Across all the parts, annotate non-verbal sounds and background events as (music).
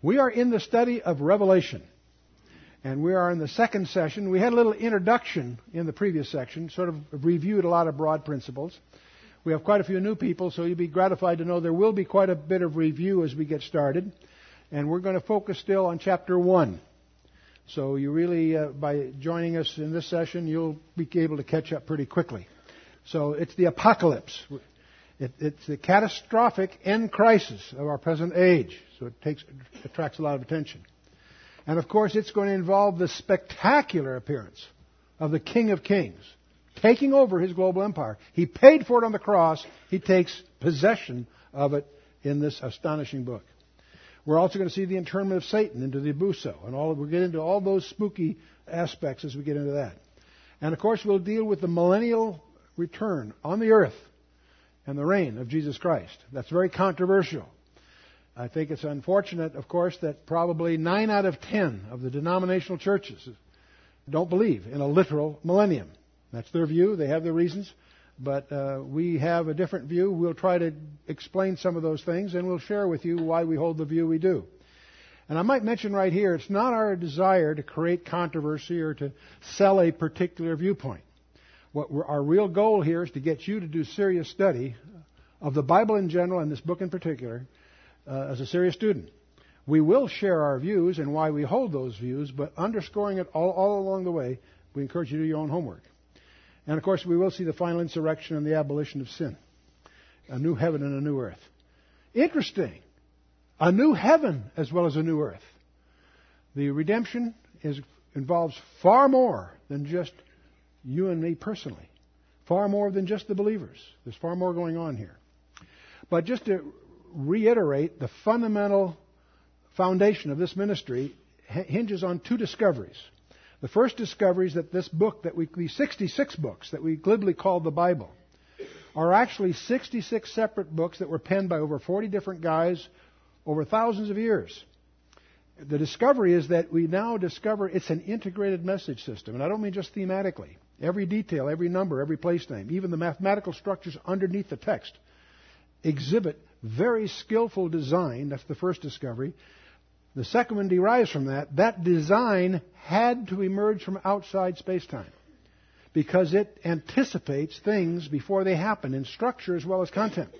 We are in the study of Revelation. And we are in the second session. We had a little introduction in the previous section, sort of reviewed a lot of broad principles. We have quite a few new people, so you'll be gratified to know there will be quite a bit of review as we get started. And we're going to focus still on chapter 1. So you really, uh, by joining us in this session, you'll be able to catch up pretty quickly. So it's the apocalypse. It, it's the catastrophic end crisis of our present age. So it takes, attracts a lot of attention. And of course, it's going to involve the spectacular appearance of the King of Kings, taking over his global empire. He paid for it on the cross. He takes possession of it in this astonishing book. We're also going to see the internment of Satan into the abussos, and all, we'll get into all those spooky aspects as we get into that. And of course, we'll deal with the millennial return on the earth and the reign of Jesus Christ. That's very controversial. I think it's unfortunate, of course, that probably nine out of ten of the denominational churches don't believe in a literal millennium. That's their view. They have their reasons. But uh, we have a different view. We'll try to explain some of those things, and we'll share with you why we hold the view we do. And I might mention right here, it's not our desire to create controversy or to sell a particular viewpoint. What our real goal here is to get you to do serious study of the Bible in general and this book in particular uh, as a serious student. We will share our views and why we hold those views, but underscoring it all, all along the way, we encourage you to do your own homework. And of course, we will see the final insurrection and the abolition of sin. A new heaven and a new earth. Interesting. A new heaven as well as a new earth. The redemption is, involves far more than just you and me personally. Far more than just the believers. There's far more going on here. But just to reiterate, the fundamental foundation of this ministry hinges on two discoveries. The first discovery is that this book that we, these 66 books that we glibly call the Bible, are actually 66 separate books that were penned by over 40 different guys over thousands of years the discovery is that we now discover it's an integrated message system. And I don't mean just thematically. Every detail, every number, every place name, even the mathematical structures underneath the text exhibit very skillful design. That's the first discovery. The second one derives from that. That design had to emerge from outside space-time because it anticipates things before they happen in structure as well as content.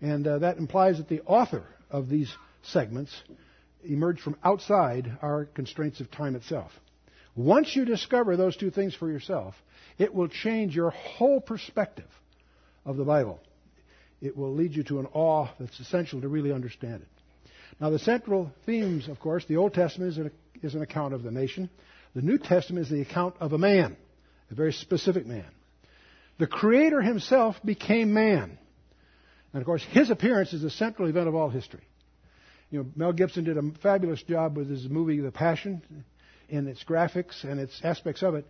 And uh, that implies that the author of these segments emerged from outside our constraints of time itself. Once you discover those two things for yourself, it will change your whole perspective of the Bible. It will lead you to an awe that's essential to really understand it. Now, the central themes, of course, the Old Testament is an, is an account of the nation. The New Testament is the account of a man, a very specific man. The Creator himself became man. And of course, his appearance is the central event of all history. You know, Mel Gibson did a fabulous job with his movie The Passion in its graphics and its aspects of it,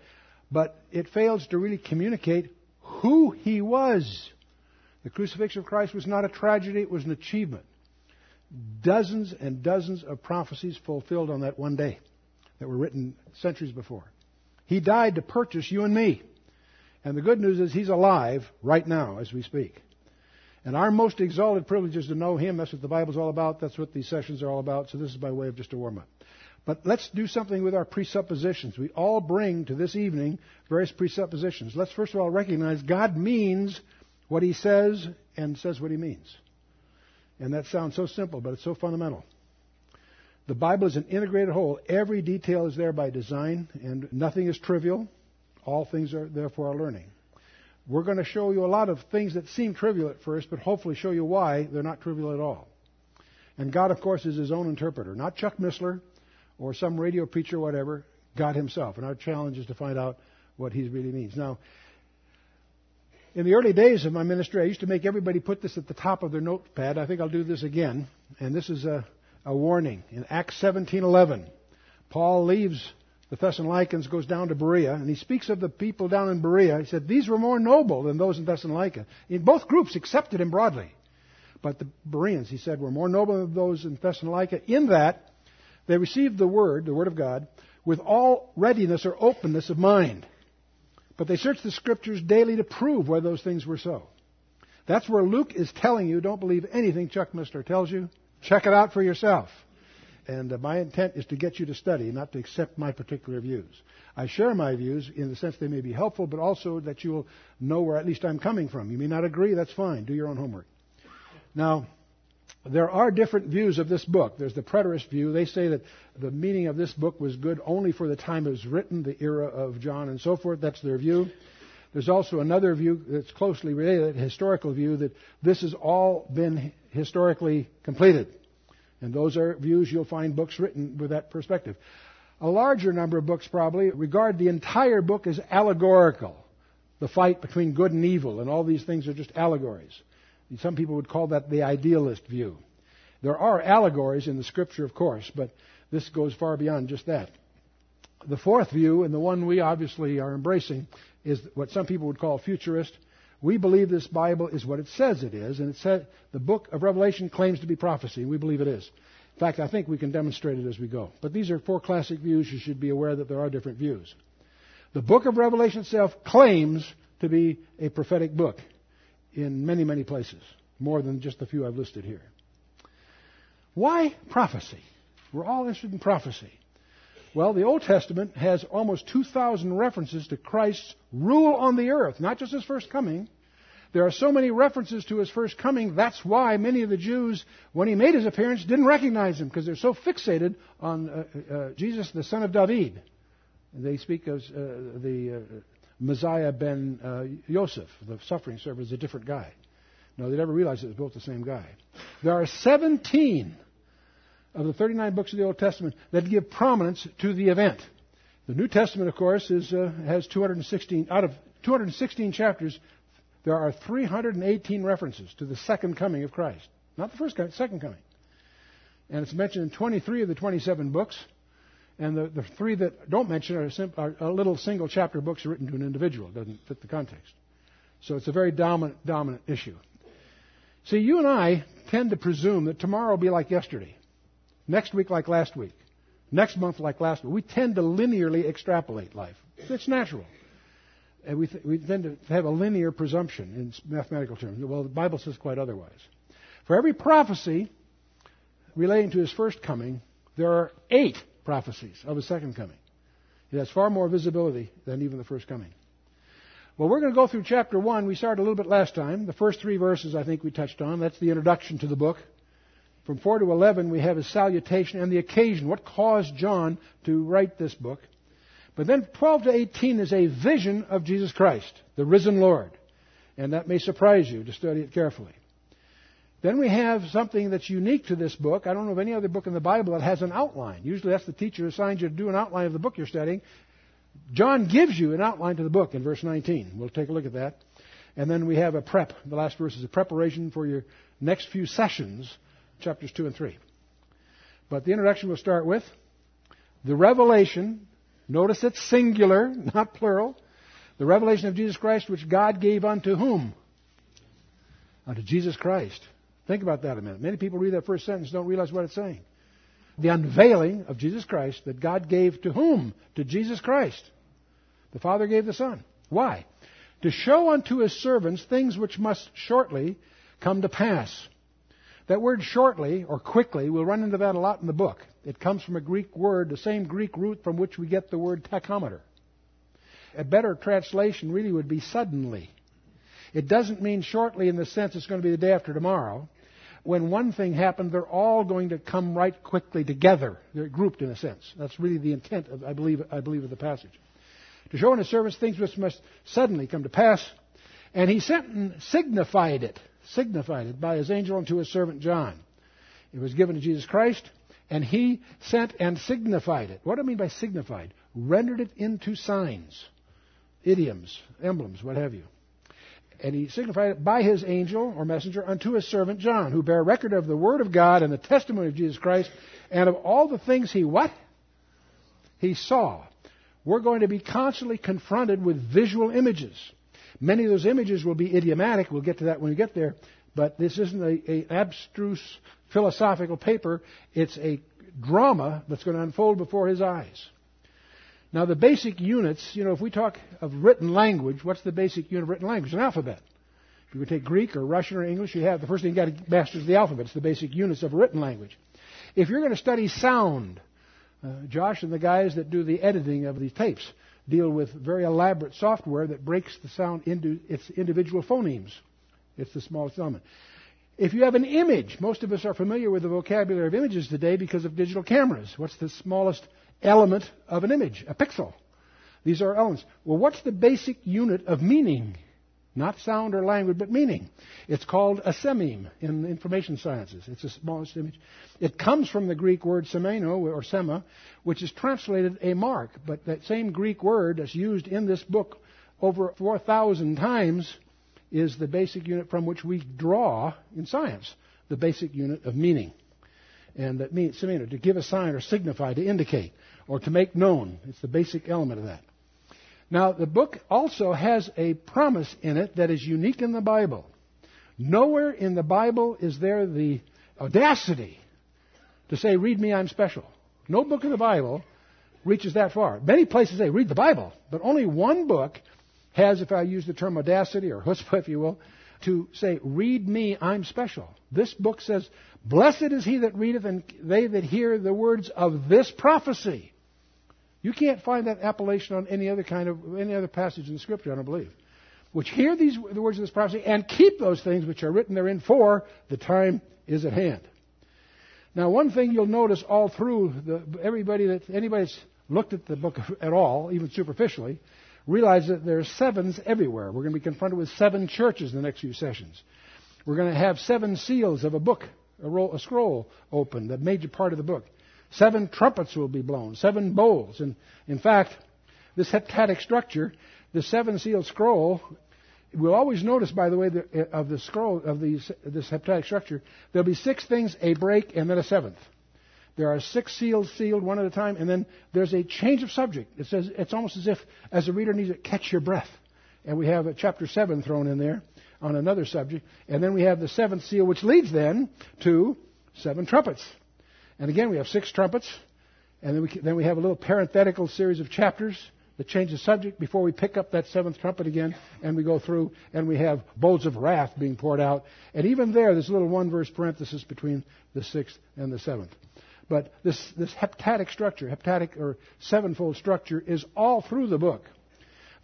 but it fails to really communicate who he was. The crucifixion of Christ was not a tragedy, it was an achievement. Dozens and dozens of prophecies fulfilled on that one day that were written centuries before. He died to purchase you and me. And the good news is he's alive right now as we speak. And our most exalted privilege is to know Him. That's what the Bible's all about. That's what these sessions are all about. So this is by way of just a warm up. But let's do something with our presuppositions. We all bring to this evening various presuppositions. Let's first of all recognize God means what He says and says what He means. And that sounds so simple, but it's so fundamental. The Bible is an integrated whole. Every detail is there by design, and nothing is trivial. All things are there for our learning. We're going to show you a lot of things that seem trivial at first, but hopefully show you why they're not trivial at all. And God, of course, is his own interpreter, not Chuck Missler or some radio preacher whatever, God himself. And our challenge is to find out what he really means. Now, in the early days of my ministry, I used to make everybody put this at the top of their notepad. I think I'll do this again. And this is a, a warning. In Acts 17:11, Paul leaves the Thessalonians goes down to Berea, and he speaks of the people down in Berea. He said, These were more noble than those in Thessalonica. In both groups accepted him broadly. But the Bereans, he said, were more noble than those in Thessalonica in that they received the word, the word of God, with all readiness or openness of mind. But they searched the scriptures daily to prove whether those things were so. That's where Luke is telling you don't believe anything Chuck Missler tells you. Check it out for yourself. And uh, my intent is to get you to study, not to accept my particular views. I share my views in the sense they may be helpful, but also that you'll know where at least I'm coming from. You may not agree, that's fine. Do your own homework. Now, there are different views of this book. There's the preterist view. They say that the meaning of this book was good only for the time it was written, the era of John and so forth. That's their view. There's also another view that's closely related, a historical view, that this has all been historically completed. And those are views you'll find books written with that perspective. A larger number of books probably regard the entire book as allegorical. The fight between good and evil, and all these things are just allegories. Some people would call that the idealist view. There are allegories in the scripture, of course, but this goes far beyond just that. The fourth view, and the one we obviously are embracing, is what some people would call futurist. We believe this Bible is what it says it is, and it said the book of Revelation claims to be prophecy, and we believe it is. In fact, I think we can demonstrate it as we go. But these are four classic views. You should be aware that there are different views. The book of Revelation itself claims to be a prophetic book in many, many places, more than just the few I've listed here. Why prophecy? We're all interested in prophecy. Well, the Old Testament has almost 2,000 references to Christ's rule on the earth, not just his first coming. There are so many references to his first coming, that's why many of the Jews, when he made his appearance, didn't recognize him, because they're so fixated on uh, uh, Jesus, the son of David. They speak of uh, the uh, Messiah ben uh, Yosef, the suffering servant, is a different guy. No, they never realized it was both the same guy. There are 17 of the 39 books of the Old Testament that give prominence to the event. The New Testament, of course, is, uh, has 216, out of 216 chapters, there are 318 references to the second coming of Christ. Not the first coming, second coming. And it's mentioned in 23 of the 27 books. And the, the three that don't mention are, sim- are, little single chapter books written to an individual. It doesn't fit the context. So it's a very dominant, dominant issue. See, you and I tend to presume that tomorrow will be like yesterday, next week like last week, next month like last week. We tend to linearly extrapolate life. It's natural. And we, th- we tend to have a linear presumption in mathematical terms. Well, the Bible says quite otherwise. For every prophecy relating to his first coming, there are eight prophecies of his second coming. It has far more visibility than even the first coming. Well, we're going to go through chapter 1. We started a little bit last time. The first three verses I think we touched on. That's the introduction to the book. From 4 to 11, we have his salutation and the occasion. What caused John to write this book? But then 12 to 18 is a vision of Jesus Christ, the risen Lord. And that may surprise you to study it carefully. Then we have something that's unique to this book. I don't know of any other book in the Bible that has an outline. Usually that's the teacher assigns you to do an outline of the book you're studying. John gives you an outline to the book in verse 19. We'll take a look at that. And then we have a prep. The last verse is a preparation for your next few sessions, chapters 2 and 3. But the introduction we'll start with the revelation. Notice it's singular, (laughs) not plural. The revelation of Jesus Christ, which God gave unto whom? Unto Jesus Christ. Think about that a minute. Many people read that first sentence don't realize what it's saying. The unveiling of Jesus Christ that God gave to whom? To Jesus Christ. The Father gave the Son. Why? To show unto his servants things which must shortly come to pass. That word shortly or quickly, we'll run into that a lot in the book. It comes from a Greek word, the same Greek root from which we get the word tachometer. A better translation really would be suddenly. It doesn't mean shortly in the sense it's going to be the day after tomorrow when one thing happened, they're all going to come right quickly together. They're grouped in a sense. That's really the intent, of, I believe, I believe, of the passage. To show in his service things which must suddenly come to pass. And he sent and signified it, signified it by his angel unto his servant John. It was given to Jesus Christ, and he sent and signified it. What do I mean by signified? Rendered it into signs, idioms, emblems, what have you and he signified it by his angel or messenger unto his servant John, who bear record of the word of God and the testimony of Jesus Christ, and of all the things he what? He saw. We're going to be constantly confronted with visual images. Many of those images will be idiomatic. We'll get to that when we get there. But this isn't an abstruse philosophical paper. It's a drama that's going to unfold before his eyes. Now, the basic units, you know, if we talk of written language, what's the basic unit of written language? An alphabet. If you take Greek or Russian or English, you have the first thing you've got to master is the alphabet. It's the basic units of a written language. If you're going to study sound, uh, Josh and the guys that do the editing of these tapes deal with very elaborate software that breaks the sound into its individual phonemes. It's the smallest element. If you have an image, most of us are familiar with the vocabulary of images today because of digital cameras. What's the smallest element of an image? A pixel. These are elements. Well, what's the basic unit of meaning? Not sound or language, but meaning. It's called a sememe in information sciences. It's the smallest image. It comes from the Greek word semaino or sema, which is translated a mark. But that same Greek word that's used in this book over 4,000 times is the basic unit from which we draw in science the basic unit of meaning. And that means to give a sign or signify, to indicate, or to make known. It's the basic element of that. Now, the book also has a promise in it that is unique in the Bible. Nowhere in the Bible is there the audacity to say, Read me, I'm special. No book in the Bible reaches that far. Many places say, Read the Bible, but only one book has, if I use the term audacity or (laughs) chutzpah, if you will, to say, Read me, I'm special. This book says, Blessed is he that readeth, and they that hear the words of this prophecy. You can't find that appellation on any other kind of any other passage in the Scripture, I don't believe. Which hear these the words of this prophecy and keep those things which are written therein, for the time is at hand. Now, one thing you'll notice all through the, everybody that anybody that's looked at the book at all, even superficially, realize that there are sevens everywhere. We're going to be confronted with seven churches in the next few sessions. We're going to have seven seals of a book, a, roll, a scroll open, the major part of the book. Seven trumpets will be blown, seven bowls. And in fact, this heptadic structure, the seven sealed scroll, we'll always notice, by the way, the, eh, of the scroll of this heptadic structure, there'll be six things, a break, and then a seventh. There are six seals sealed one at a time, and then there's a change of subject. It says it's almost as if, as a reader needs to catch your breath. And we have a chapter seven thrown in there on another subject, and then we have the seventh seal, which leads then to seven trumpets. And again, we have six trumpets, and then we, then we have a little parenthetical series of chapters that change the subject before we pick up that seventh trumpet again, and we go through, and we have bowls of wrath being poured out. And even there, there's a little one verse parenthesis between the sixth and the seventh. But this, this heptadic structure, heptadic or sevenfold structure, is all through the book.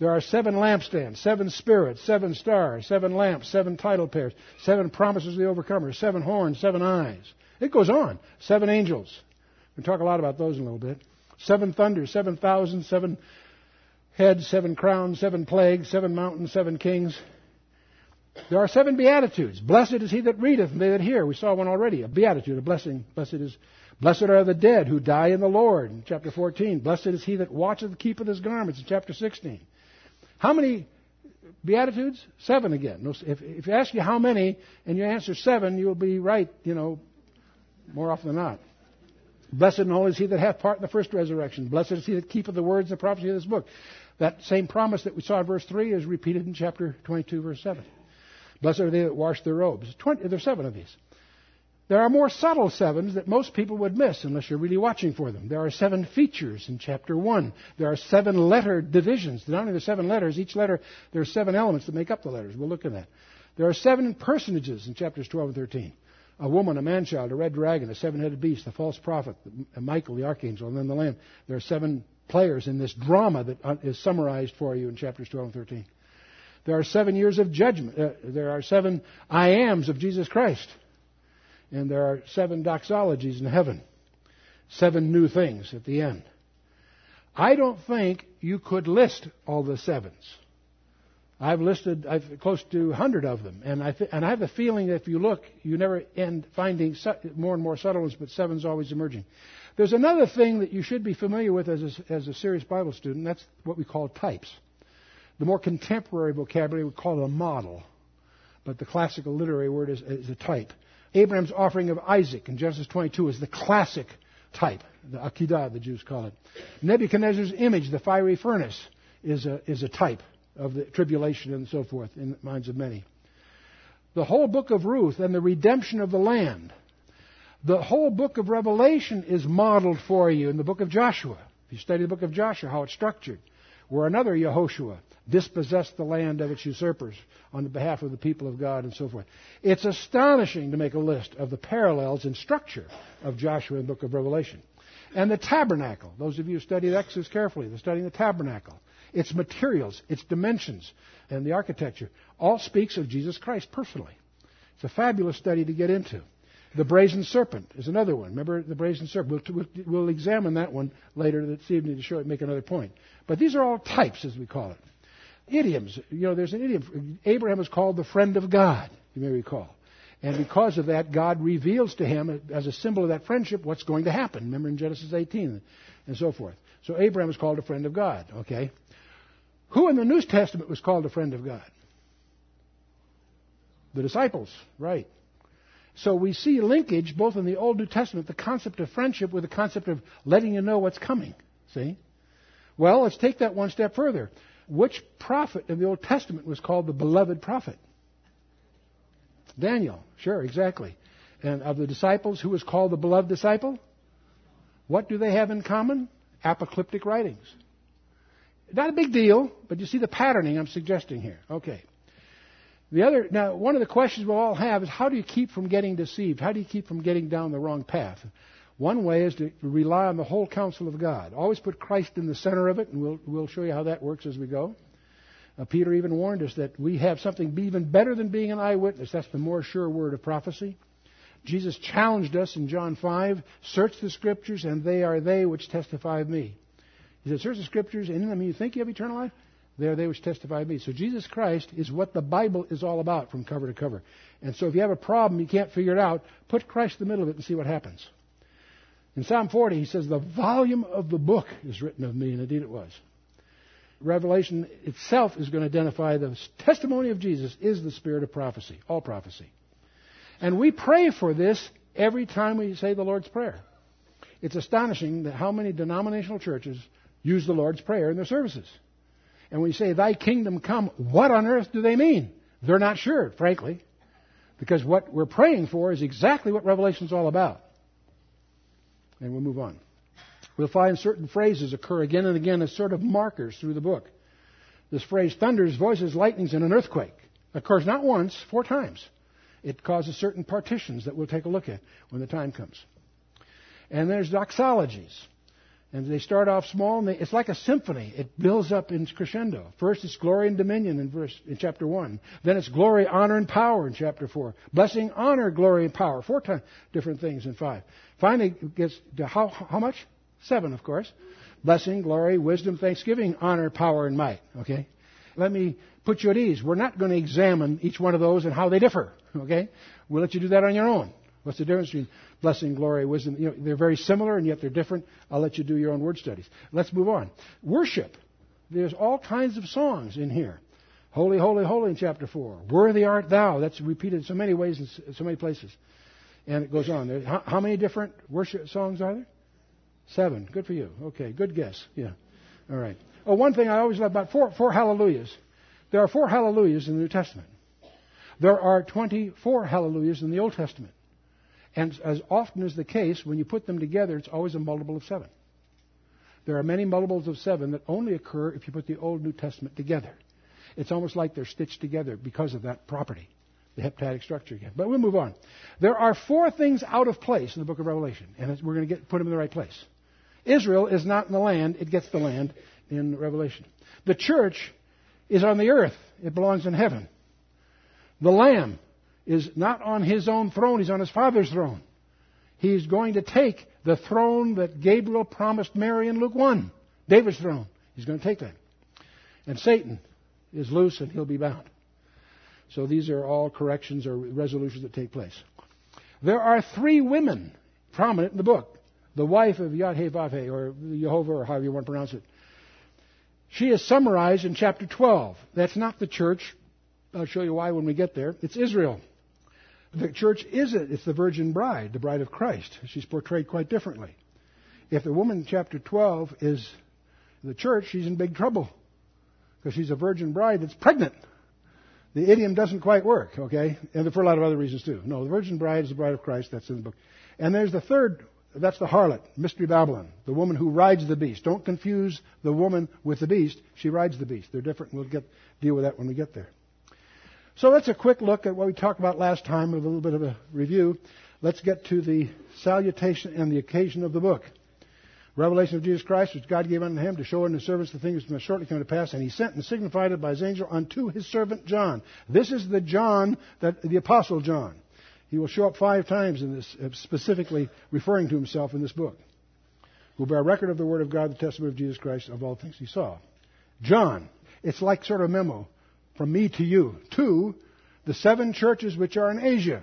There are seven lampstands, seven spirits, seven stars, seven lamps, seven title pairs, seven promises of the overcomer, seven horns, seven eyes. It goes on. Seven angels. We'll talk a lot about those in a little bit. Seven thunders, seven thousand, seven heads, seven crowns, seven plagues, seven mountains, seven kings. There are seven beatitudes. Blessed is he that readeth and they that hear. We saw one already, a beatitude, a blessing. Blessed is Blessed are the dead who die in the Lord, in chapter 14. Blessed is he that watcheth the keep of his garments, in chapter 16. How many Beatitudes? Seven again. If, if you ask you how many and you answer seven, you'll be right, you know, more often than not. Blessed and holy is he that hath part in the first resurrection. Blessed is he that keepeth the words and the prophecy of this book. That same promise that we saw in verse 3 is repeated in chapter 22, verse 7. Blessed are they that wash their robes. 20, there are seven of these. There are more subtle sevens that most people would miss unless you're really watching for them. There are seven features in chapter 1. There are seven letter divisions. Not only the seven letters, each letter, there are seven elements that make up the letters. We'll look at that. There are seven personages in chapters 12 and 13. A woman, a man-child, a red dragon, a seven-headed beast, the false prophet, Michael, the archangel, and then the Lamb. There are seven players in this drama that uh, summarized for you in chapters 12 and 13. There are seven years of judgment. Uh, there are seven I ams of Jesus Christ and there are seven doxologies in heaven, seven new things at the end. I don't think you could list all the sevens. I've listed I've close to 100 of them, and I, th- and I have a feeling that if you look, you never end finding su- more and more subtle ones, but seven's always emerging. There's another thing that you should be familiar with as a, as a serious Bible student. That's what we call types. The more contemporary vocabulary we call it a model, but the classical literary word is, is a type. Abraham's offering of Isaac in Genesis 22 is the classic type, the Akedah, the Jews call it. Nebuchadnezzar's image, the fiery furnace, is a, is a type of the tribulation and so forth in the minds of many. The whole book of Ruth and the redemption of the land. The whole book of Revelation is modeled for you in the book of Joshua. If you study the book of Joshua, how it's structured. Or another Yehoshua, dispossessed the land of its usurpers on the behalf of the people of God and so forth. It's astonishing to make a list of the parallels in structure of Joshua and the book of Revelation. And the tabernacle, those of you who studied Exodus carefully, they're studying the tabernacle. Its materials, its dimensions, and the architecture all speaks of Jesus Christ personally. It's a fabulous study to get into. The brazen serpent is another one. Remember the brazen serpent? We'll, we'll, we'll examine that one later this evening to show it, make another point. But these are all types, as we call it. Idioms. You know, there's an idiom. Abraham is called the friend of God, you may recall. And because of that, God reveals to him, as a symbol of that friendship, what's going to happen. Remember in Genesis 18 and so forth. So Abraham is called a friend of God, okay? Who in the New Testament was called a friend of God? The disciples, right. So we see linkage both in the Old New Testament, the concept of friendship with the concept of letting you know what's coming. See? Well, let's take that one step further. Which prophet in the Old Testament was called the beloved prophet? Daniel. Sure, exactly. And of the disciples, who was called the beloved disciple? What do they have in common? Apocalyptic writings. Not a big deal, but you see the patterning I'm suggesting here. Okay. The other, now, one of the questions we'll all have is how do you keep from getting deceived? How do you keep from getting down the wrong path? One way is to rely on the whole counsel of God. Always put Christ in the center of it, and we'll, we'll show you how that works as we go. Uh, Peter even warned us that we have something even better than being an eyewitness. That's the more sure word of prophecy. Jesus challenged us in John 5 search the scriptures, and they are they which testify of me. He said, Search the scriptures, and in them you think you have eternal life? They are they which testify of me. So Jesus Christ is what the Bible is all about from cover to cover. And so if you have a problem, you can't figure it out, put Christ in the middle of it and see what happens. In Psalm 40, he says, The volume of the book is written of me, and indeed it was. Revelation itself is going to identify the testimony of Jesus is the spirit of prophecy, all prophecy. And we pray for this every time we say the Lord's Prayer. It's astonishing that how many denominational churches use the Lord's Prayer in their services. And when you say, Thy kingdom come, what on earth do they mean? They're not sure, frankly. Because what we're praying for is exactly what Revelation is all about. And we'll move on. We'll find certain phrases occur again and again as sort of markers through the book. This phrase, thunders, voices, lightnings, and an earthquake, occurs not once, four times. It causes certain partitions that we'll take a look at when the time comes. And there's doxologies. And they start off small, and they, it's like a symphony. It builds up in crescendo. First, it's glory and dominion in verse in chapter one. Then it's glory, honor, and power in chapter four. Blessing, honor, glory, and power. Four times different things in five. Finally, it gets to how how much? Seven, of course. Blessing, glory, wisdom, thanksgiving, honor, power, and might. Okay. Let me put you at ease. We're not going to examine each one of those and how they differ. Okay. We'll let you do that on your own. What's the difference between blessing, glory, wisdom? You know, they're very similar and yet they're different. I'll let you do your own word studies. Let's move on. Worship. There's all kinds of songs in here. Holy, holy, holy in chapter 4. Worthy art thou. That's repeated in so many ways in so many places. And it goes on. How, how many different worship songs are there? Seven. Good for you. Okay, good guess. Yeah. All right. Oh, one thing I always love about four, four hallelujahs. There are four hallelujahs in the New Testament. There are 24 hallelujahs in the Old Testament. And as often is the case, when you put them together, it's always a multiple of seven. There are many multiples of seven that only occur if you put the Old New Testament together. It's almost like they're stitched together because of that property, the heptadic structure again. But we'll move on. There are four things out of place in the book of Revelation, and we're going to get, put them in the right place. Israel is not in the land, it gets the land in Revelation. The church is on the earth, it belongs in heaven. The Lamb is not on his own throne, he's on his Father's throne. He's going to take the throne that Gabriel promised Mary in Luke 1, David's throne. He's going to take that. And Satan is loose and he'll be bound. So these are all corrections or resolutions that take place. There are three women prominent in the book. The wife of Yahweh or Jehovah, or however you want to pronounce it. She is summarized in chapter 12. That's not the church. I'll show you why when we get there. It's Israel. The church is it. It's the virgin bride, the bride of Christ. She's portrayed quite differently. If the woman in chapter 12 is the church, she's in big trouble because she's a virgin bride that's pregnant. The idiom doesn't quite work, okay? And for a lot of other reasons too. No, the virgin bride is the bride of Christ. That's in the book. And there's the third that's the harlot, Mystery Babylon, the woman who rides the beast. Don't confuse the woman with the beast. She rides the beast. They're different. We'll get, deal with that when we get there. So that's a quick look at what we talked about last time, a little bit of a review. Let's get to the salutation and the occasion of the book. Revelation of Jesus Christ, which God gave unto him to show in his servants the things which must shortly come to pass, and he sent and signified it by his angel unto his servant John. This is the John that the apostle John. He will show up five times in this, uh, specifically referring to himself in this book. Who bear record of the word of God, the testimony of Jesus Christ, of all things he saw. John. It's like sort of a memo from me to you. To the seven churches which are in Asia.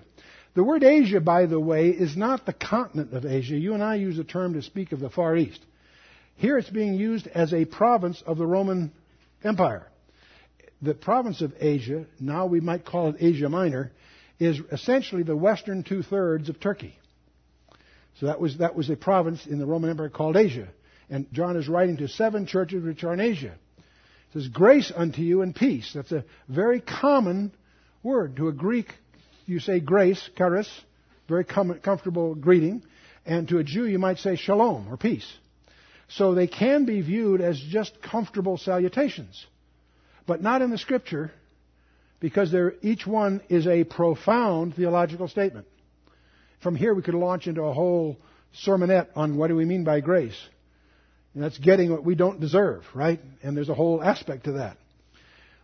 The word Asia, by the way, is not the continent of Asia. You and I use the term to speak of the Far East. Here it's being used as a province of the Roman Empire. The province of Asia, now we might call it Asia Minor, is essentially the western two thirds of Turkey. So that was, that was a province in the Roman Empire called Asia. And John is writing to seven churches which are in Asia. Says, Grace unto you and peace. That's a very common word. To a Greek you say grace, charis, very com- comfortable greeting. And to a Jew, you might say shalom or peace. So they can be viewed as just comfortable salutations, but not in the scripture because each one is a profound theological statement. From here, we could launch into a whole sermonette on what do we mean by grace. And that's getting what we don't deserve, right? And there's a whole aspect to that.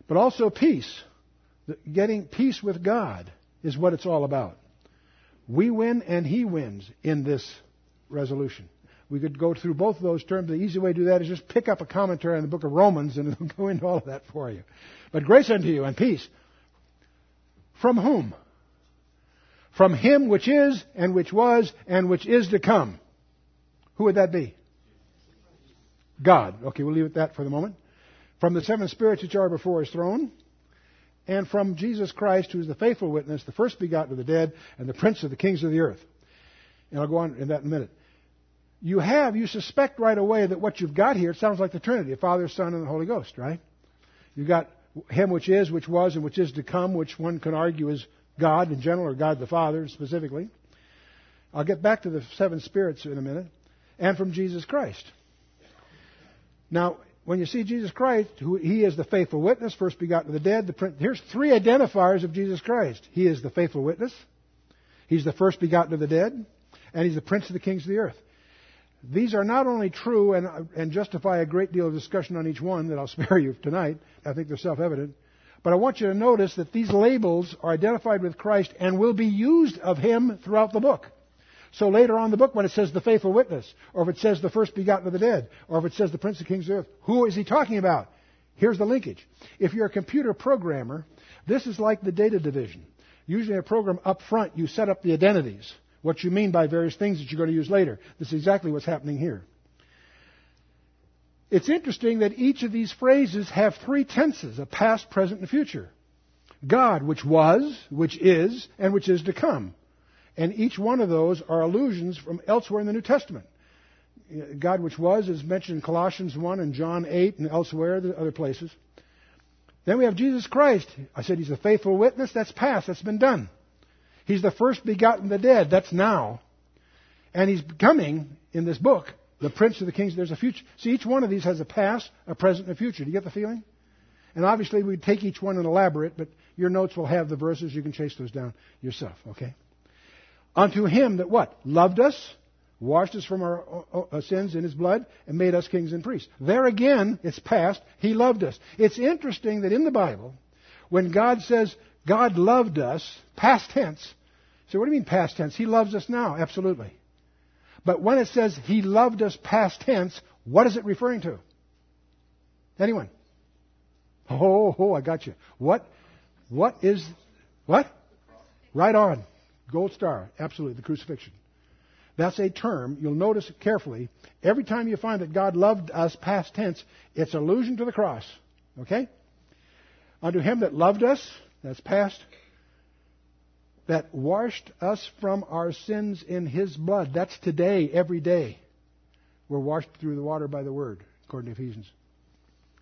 But also peace. Getting peace with God is what it's all about. We win and He wins in this resolution. We could go through both of those terms. The easy way to do that is just pick up a commentary on the book of Romans and (laughs) it'll go into all of that for you. But grace unto you and peace. From whom? From Him which is and which was and which is to come. Who would that be? God. Okay, we'll leave it at that for the moment. From the seven spirits which are before His throne and from Jesus Christ, who is the faithful witness, the first begotten of the dead, and the prince of the kings of the earth. And I'll go on in that in a minute. You have, you suspect right away that what you've got here, it sounds like the Trinity, the Father, Son, and the Holy Ghost, right? You've got Him which is, which was, and which is to come, which one can argue is God in general, or God the Father specifically. I'll get back to the seven spirits in a minute. And from Jesus Christ. Now, when you see Jesus Christ, who he is the faithful witness, first begotten of the dead. The, here's three identifiers of Jesus Christ. He is the faithful witness. He's the first begotten of the dead, and he's the prince of the kings of the earth. These are not only true and, and justify a great deal of discussion on each one that I'll (laughs) spare you tonight. I think they're self-evident. But I want you to notice that these labels are identified with Christ and will be used of him throughout the book. So later on in the book, when it says the faithful witness, or if it says the first begotten of the dead, or if it says the prince of kings of earth, who is he talking about? Here's the linkage. If you're a computer programmer, this is like the data division. Usually in a program up front, you set up the identities, what you mean by various things that you're going to use later. This is exactly what's happening here. It's interesting that each of these phrases have three tenses, a past, present, and future. God, which was, which is, and which is to come. And each one of those are allusions from elsewhere in the New Testament. God which was is mentioned in Colossians 1 and John 8 and elsewhere, other places. Then we have Jesus Christ. I said he's a faithful witness. That's past. That's been done. He's the first begotten of the dead. That's now. And he's coming in this book, the Prince of the Kings. There's a future. See, each one of these has a past, a present, and a future. Do you get the feeling? And obviously, we take each one and elaborate, but your notes will have the verses. You can chase those down yourself, okay? Unto him that what? Loved us, washed us from our uh, uh, sins in his blood, and made us kings and priests. There again, it's past. He loved us. It's interesting that in the Bible, when God says God loved us, past tense, so what do you mean past tense? He loves us now, absolutely. But when it says he loved us past tense, what is it referring to? Anyone? Oh, oh, I got you. What? What is? What? Right on. Gold star, absolutely, the crucifixion. That's a term, you'll notice carefully. Every time you find that God loved us, past tense, it's allusion to the cross. Okay? Unto him that loved us, that's past, that washed us from our sins in his blood. That's today, every day. We're washed through the water by the word, according to Ephesians.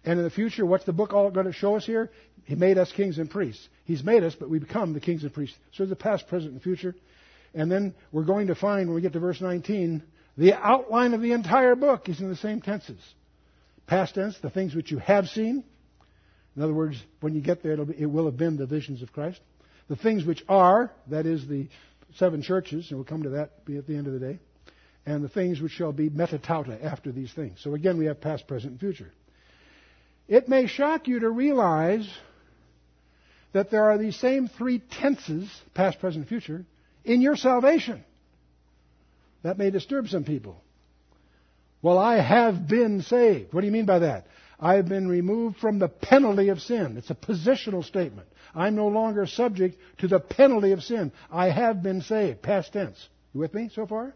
And in the future, what's the book all going to show us here? He made us kings and priests. He's made us, but we become the kings and priests. So the past, present, and future. And then we're going to find, when we get to verse 19, The outline of the entire book is in the same tenses. Past tense, the things which you have seen. In other words, when you get there, be, it will have been the visions of Christ. The things which are, that is the seven churches, and we'll come to that at the end of the day. And the things which shall be meta tauta after these things. So again, we have past, present, and future. It may shock you to realize that there are these same three tenses, past, present, future, in your salvation. That may disturb some people. Well, I have been saved. What do you mean by that? I have been removed from the penalty of sin. It's a positional statement. I'm no longer subject to the penalty of sin. I have been saved. Past tense. You with me so far?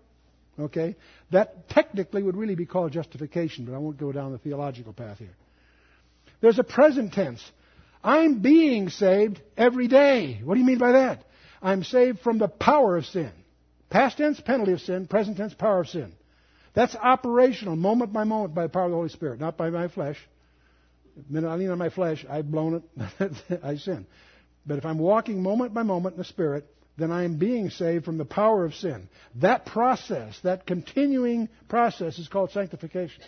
Okay. That technically would really be called justification, but I won't go down the theological path here. There's a present tense. I'm being saved every day. What do you mean by that? I'm saved from the power of sin. Past tense, penalty of sin. Present tense, power of sin. That's operational, moment by moment, by the power of the Holy Spirit, not by my flesh. The minute I lean on my flesh, I've blown it, (laughs) I sin. But if I'm walking moment by moment in the Spirit, then I am being saved from the power of sin. That process, that continuing process, is called sanctification.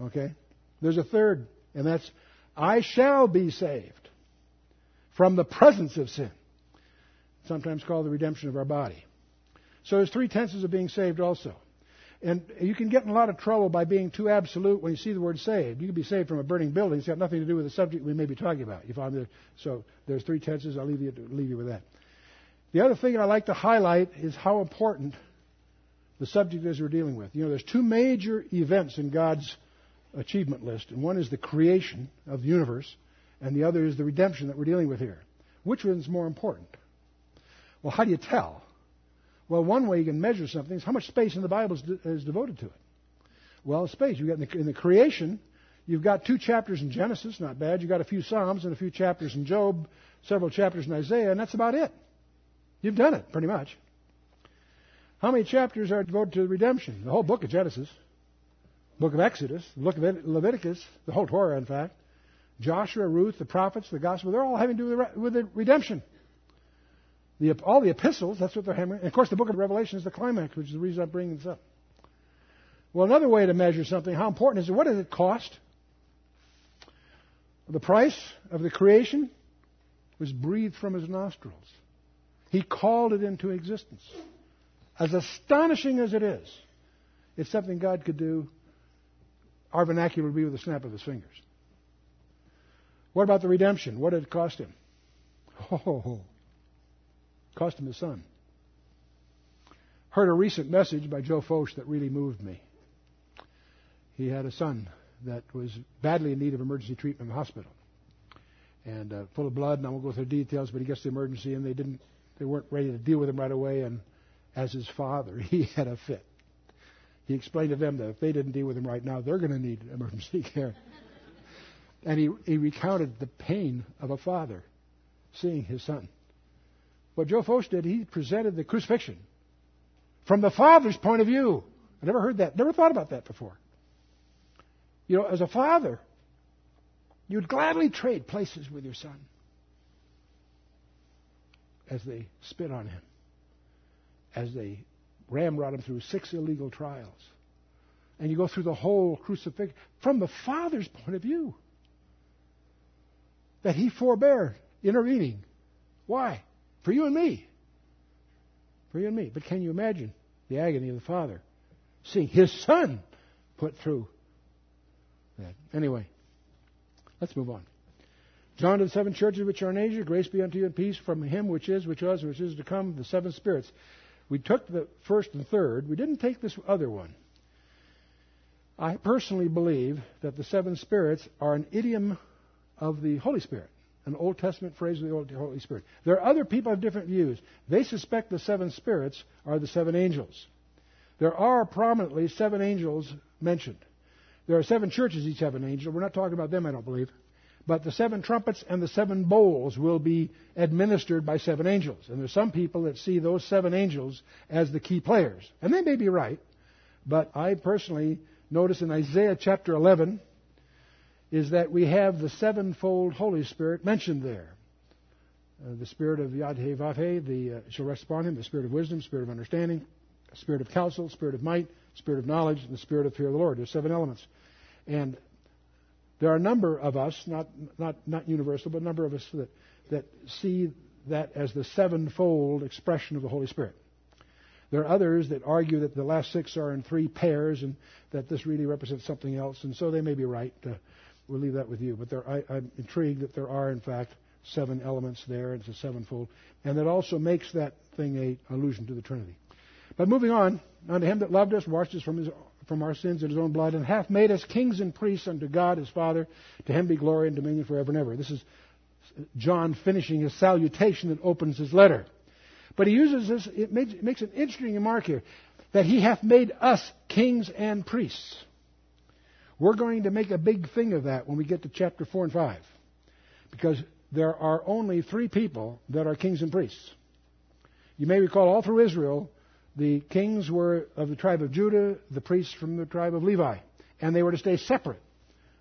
Okay? There's a third, and that's I shall be saved from the presence of sin. Sometimes called the redemption of our body. So there's three tenses of being saved also. And you can get in a lot of trouble by being too absolute when you see the word saved. You can be saved from a burning building. It's got nothing to do with the subject we may be talking about. There, so there's three tenses. I'll leave you, leave you with that. The other thing I like to highlight is how important the subject is we're dealing with. You know, there's two major events in God's achievement list, and one is the creation of the universe, and the other is the redemption that we're dealing with here. Which one's more important? Well, how do you tell? Well, one way you can measure something is how much space in the Bible is, de- is devoted to it. Well, space. You've got in the, in the creation, you've got two chapters in Genesis, not bad. You've got a few Psalms and a few chapters in Job, several chapters in Isaiah, and that's about it. You've done it, pretty much. How many chapters are devoted to the redemption? The whole book of Genesis, book of Exodus, the book of Leviticus, the whole Torah, in fact, Joshua, Ruth, the prophets, the gospel, they're all having to do with the, with the redemption. The, all the epistles, that's what they're hammering. And of course, the book of Revelation is the climax, which is the reason I'm bringing this up. Well, another way to measure something, how important is it? What does it cost? The price of the creation was breathed from his nostrils. He called it into existence. As astonishing as it is, it's something God could do. Our vernacular would be with a snap of his fingers. What about the redemption? What did it cost him? (laughs) Oh, Cost him his son. Heard a recent message by Joe Focht that really moved me. He had a son that was badly in need of emergency treatment in the hospital, and uh, full of blood. And I won't go through the details, but he gets the emergency, and they didn't, they weren't ready to deal with him right away. And as his father, (laughs) he had a fit. He explained to them that if they didn't deal with him right now, they're going to need emergency (laughs) care. and he, he recounted the pain of a father seeing his son what Joe Focht did, he presented the crucifixion from the Father's point of view. I never heard that, never thought about that before. You know, as a father, you'd gladly trade places with your son as they spit on him, as they ramrod him through six illegal trials. And you go through the whole crucifixion from the Father's point of view. That he forbear intervening. Why? For you and me. For you and me. But can you imagine the agony of the Father seeing his Son put through that? Anyway, let's move on. John to the seven churches which are in Asia, grace be unto you and peace from him which is, which was, which is to come, the seven spirits. We took the first and third. We didn't take this other one. I personally believe that the seven spirits are an idiom of the Holy Spirit an Old Testament phrase of the Holy Spirit. There are other people have different views. They suspect the seven spirits are the seven angels. There are prominently seven angels mentioned. There are seven churches, each have an angel. We're not talking about them, I don't believe. But the seven trumpets and the seven bowls will be administered by seven angels. And there's some people that see those seven angels as the key players. And they may be right. But I personally notice in Isaiah chapter 11, is that we have the sevenfold Holy Spirit mentioned there. Uh, the spirit of Yadhe the uh, shall rest upon him, the spirit of wisdom, spirit of understanding, spirit of counsel, spirit of might, spirit of knowledge, and the spirit of fear of the Lord. There's seven elements. And there are a number of us, not, not, not universal, but a number of us that, that see that as the sevenfold expression of the Holy Spirit. There are others that argue that the last six are in three pairs and that this really represents something else, and so they may be right. Uh, we'll leave that with you. But there, I, I'm intrigued that there are, in fact, seven elements there. It's a sevenfold. And that also makes that thing a allusion to the Trinity. But moving on, unto him that loved us, washed us from, his, from our sins in his own blood, and hath made us kings and priests unto God his Father. To him be glory and dominion forever and ever. This is John finishing his salutation that opens his letter. But he uses this, it makes, it makes an interesting remark here, that he hath made us kings and priests. We're going to make a big thing of that when we get to chapter 4 and 5. Because there are only three people that are kings and priests. You may recall all through Israel, the kings were of the tribe of Judah, the priests from the tribe of Levi. And they were to stay separate.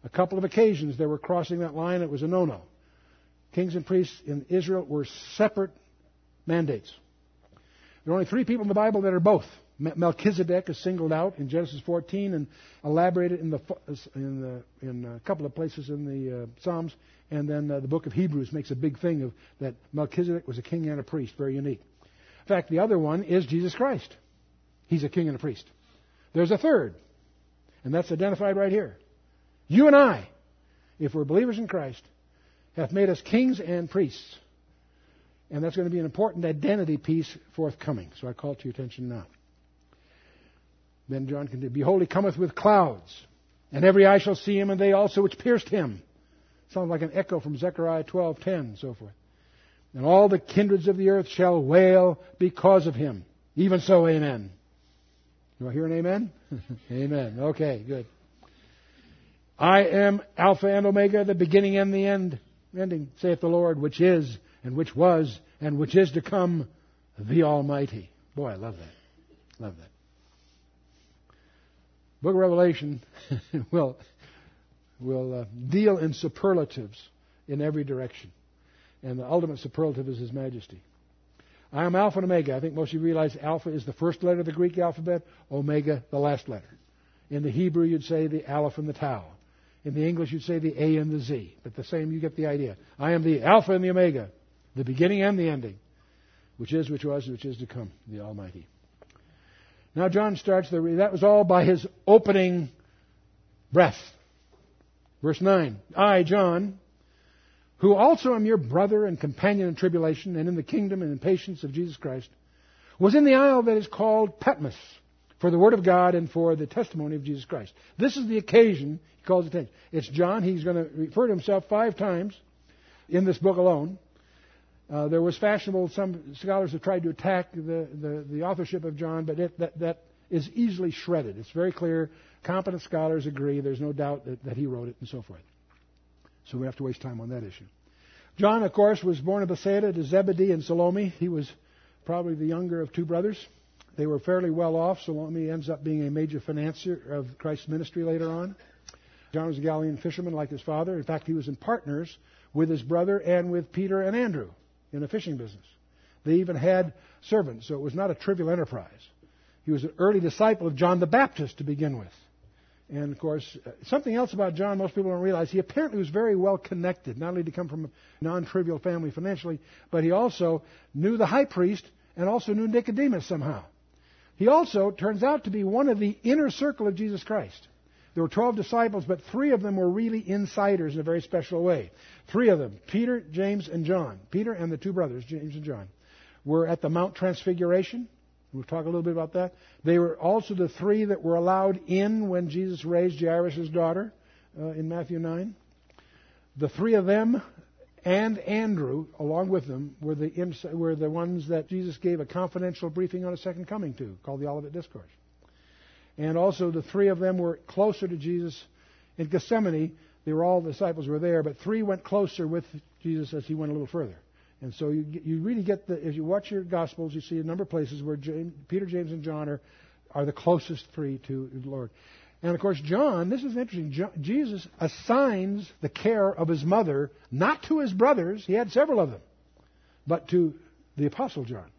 A couple of occasions they were crossing that line, it was a no no. Kings and priests in Israel were separate mandates. There are only three people in the Bible that are both. Melchizedek is singled out in Genesis 14 and elaborated in, the, in, the, in a couple of places in the uh, Psalms. And then uh, the book of Hebrews makes a big thing of that Melchizedek was a king and a priest, very unique. In fact, the other one is Jesus Christ. He's a king and a priest. There's a third, and that's identified right here. You and I, if we're believers in Christ, have made us kings and priests. And that's going to be an important identity piece forthcoming. So I call to your attention now. Then John continued, Behold, he cometh with clouds, and every eye shall see him, and they also which pierced him. Sounds like an echo from Zechariah 12:10 and so forth. And all the kindreds of the earth shall wail because of him. Even so, amen. Do I hear an amen? (laughs) amen. Okay, good. I am Alpha and Omega, the beginning and the end, ending, saith the Lord, which is and which was and which is to come, the Almighty. Boy, I love that. Love that. Book of Revelation (laughs) will will uh, deal in superlatives in every direction, and the ultimate superlative is His Majesty. I am Alpha and Omega. I think most of you realize Alpha is the first letter of the Greek alphabet, Omega the last letter. In the Hebrew, you'd say the Aleph and the Tau. In the English, you'd say the A and the Z. But the same, you get the idea. I am the Alpha and the Omega, the beginning and the ending, which is, which was, which is to come, the Almighty. Now John starts the, that was all by his opening breath. Verse 9. I, John, who also am your brother and companion in tribulation and in the kingdom and in patience of Jesus Christ, was in the isle that is called Patmos for the word of God and for the testimony of Jesus Christ. This is the occasion he calls attention. It's John. He's going to refer to himself five times in this book alone. Uh, there was fashionable, some scholars have tried to attack the, the, the authorship of John, but it, that, that is easily shredded. It's very clear. Competent scholars agree. There's no doubt that, that he wrote it and so forth. So we have to waste time on that issue. John, of course, was born of Bethsaida to Zebedee and Salome. He was probably the younger of two brothers. They were fairly well off. Salome ends up being a major financier of Christ's ministry later on. John was a Galilean fisherman like his father. In fact, he was in partners with his brother and with Peter and Andrew in a fishing business. They even had servants, so it was not a trivial enterprise. He was an early disciple of John the Baptist to begin with. And of course, uh, something else about John most people don't realize, he apparently was very well connected, not only to come from a non trivial family financially, but he also knew the high priest and also knew Nicodemus somehow. He also turns out to be one of the inner circle of Jesus Christ. There were 12 disciples, but three of them were really insiders in a very special way. Three of them, Peter, James, and John, Peter and the two brothers, James and John, were at the Mount Transfiguration. We'll talk a little bit about that. They were also the three that were allowed in when Jesus raised Jairus' daughter uh, in Matthew 9. The three of them and Andrew, along with them, were the, were the ones that Jesus gave a confidential briefing on a second coming to, called the Olivet Discourse. And also the three of them were closer to Jesus in Gethsemane. They were all the disciples were there, but three went closer with Jesus as he went a little further. And so you, you really get the, as you watch your Gospels, you see a number of places where James, Peter, James, and John are, are the closest three to the Lord. And of course, John, this is interesting. John, Jesus assigns the care of his mother not to his brothers, he had several of them, but to the Apostle John.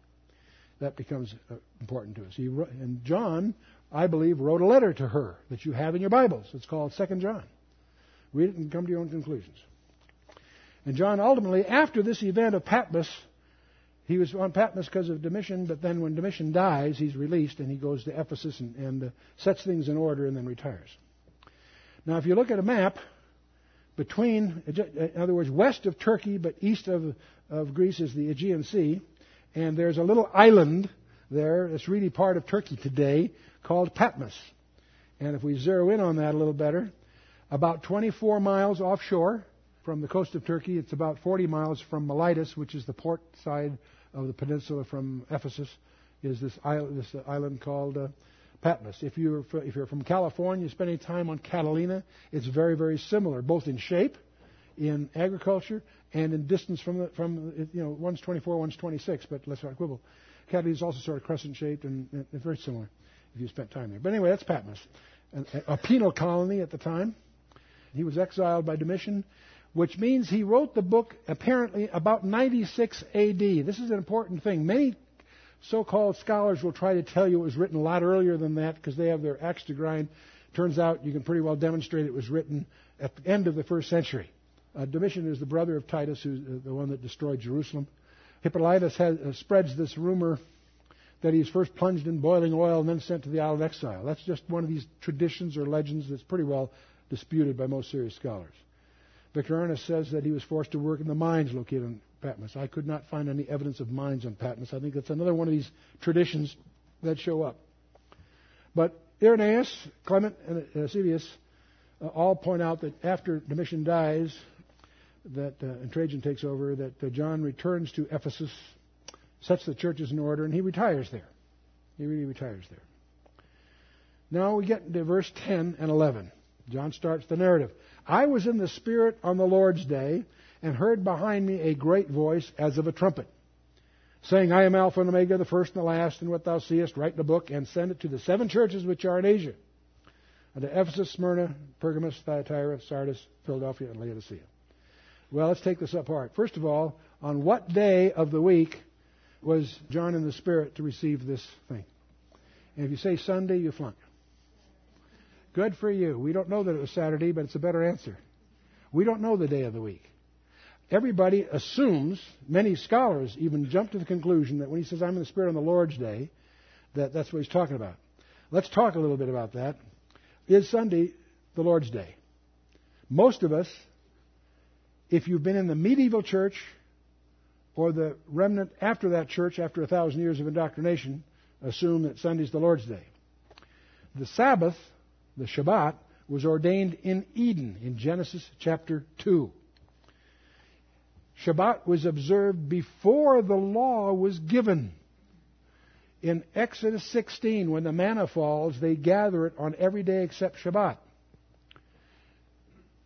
that becomes uh, important to us. He, and John, I believe, wrote a letter to her that you have in your Bibles. It's called Second John. Read it and come to your own conclusions. And John ultimately, after this event of Patmos, he was on Patmos because of Domitian, but then when Domitian dies, he's released and he goes to Ephesus and, and uh, sets things in order and then retires. Now, if you look at a map, between, in other words, west of Turkey but east of, of Greece is the Aegean Sea, and there's a little island there that's really part of Turkey today called Patmos. And if we zero in on that a little better, about 24 miles offshore from the coast of Turkey, it's about 40 miles from Miletus, which is the port side of the peninsula from Ephesus, is this island, this island called uh, Patmos. If you're, if you're from California, spending time on Catalina, it's very, very similar, both in shape, in agriculture, and in distance from the, from, you know, one's 24, one's 26, but let's not quibble. Catalina is also sort of crescent shaped and, and very similar if you spent time there. But anyway, that's Patmos. A penal colony at the time. He was exiled by Domitian, which means he wrote the book apparently about 96 AD. This is an important thing. Many so-called scholars will try to tell you it was written a lot earlier than that because they have their axe to grind. Turns out you can pretty well demonstrate it was written at the end of the first century. Uh, Domitian is the brother of Titus, who's uh, the one that destroyed Jerusalem. Hippolytus has, uh, spreads this rumor that he's first plunged in boiling oil and then sent to the Isle of Exile. That's just one of these traditions or legends that's pretty well disputed by most serious scholars. Victorinus says that he was forced to work in the mines located in Patmos. I could not find any evidence of mines on Patmos. I think that's another one of these traditions that show up. But Irenaeus, Clement, and Eusebius uh, all point out that after Domitian dies, that uh, and Trajan takes over, that uh, John returns to Ephesus, sets the churches in order, and he retires there. He really retires there. Now we get to verse 10 and 11. John starts the narrative. I was in the Spirit on the Lord's day and heard behind me a great voice as of a trumpet, saying, I am Alpha and Omega, the first and the last, and what thou seest, write in a book, and send it to the seven churches which are in Asia, unto Ephesus, Smyrna, Pergamos, Thyatira, Sardis, Philadelphia, and Laodicea. Well, let's take this apart. First of all, on what day of the week was John in the Spirit to receive this thing? And if you say Sunday, you flunk. Good for you. We don't know that it was Saturday, but it's a better answer. We don't know the day of the week everybody assumes, many scholars even jump to the conclusion that when he says, I'm in the Spirit on the Lord's day, that that's what he's talking about. Let's talk a little bit about that. Is Sunday the Lord's day? Most of us, if you've been in the medieval church or the remnant after that church, after a thousand years of indoctrination, assume that Sunday's the Lord's day. The Sabbath, the Shabbat, was ordained in Eden in Genesis chapter 2. Shabbat was observed before the law was given. In Exodus 16, when the manna falls, they gather it on every day except Shabbat.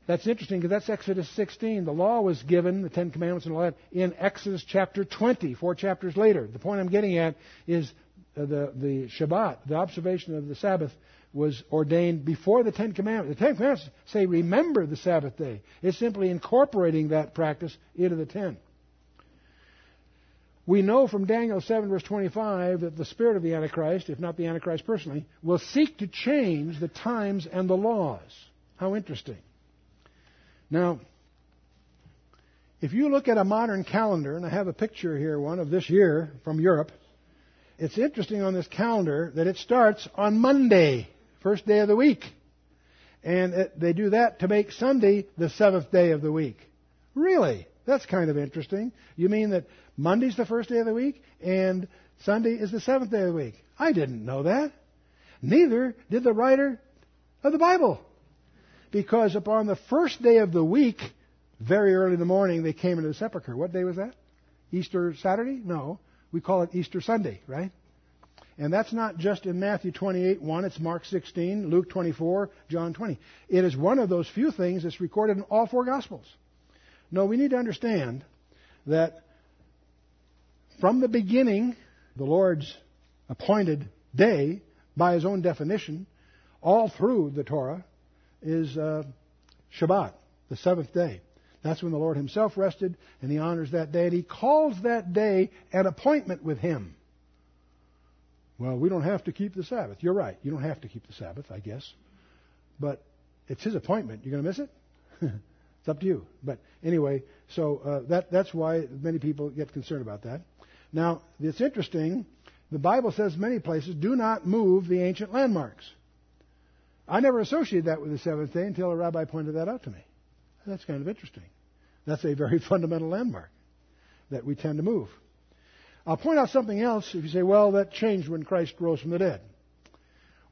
That's interesting because that's Exodus 16. The law was given, the Ten Commandments and all that, in Exodus chapter 20, four chapters later. The point I'm getting at is uh, the, the Shabbat, the observation of the Sabbath, was ordained before the Ten Commandments. The Ten Commandments say, remember the Sabbath day. It's simply incorporating that practice into the Ten. We know from Daniel 7, verse 25, that the spirit of the Antichrist, if not the Antichrist personally, will seek to change the times and the laws. How interesting. Now, if you look at a modern calendar, and I have a picture here, one of this year from Europe, it's interesting on this calendar that it starts on Monday first day of the week. And it, they do that to make Sunday the seventh day of the week. Really? That's kind of interesting. You mean that Monday's the first day of the week and Sunday is the seventh day of the week? I didn't know that. Neither did the writer of the Bible. Because upon the first day of the week, very early in the morning, they came into the sepulchre. What day was that? Easter Saturday? No. We call it Easter Sunday, right? And that's not just in Matthew 28, 1, it's Mark 16, Luke 24, John 20. It is one of those few things that's recorded in all four Gospels. No, we need to understand that from the beginning, the Lord's appointed day, by his own definition, all through the Torah, is uh, Shabbat, the seventh day. That's when the Lord himself rested, and he honors that day, and he calls that day an appointment with him. Well, we don't have to keep the Sabbath. You're right. You don't have to keep the Sabbath, I guess. But it's his appointment. You're going to miss it? (laughs) it's up to you. But anyway, so uh, that, that's why many people get concerned about that. Now, it's interesting. The Bible says many places, do not move the ancient landmarks. I never associated that with the seventh day until a rabbi pointed that out to me. That's kind of interesting. That's a very (laughs) fundamental landmark that we tend to move. I'll point out something else if you say, well, that changed when Christ rose from the dead.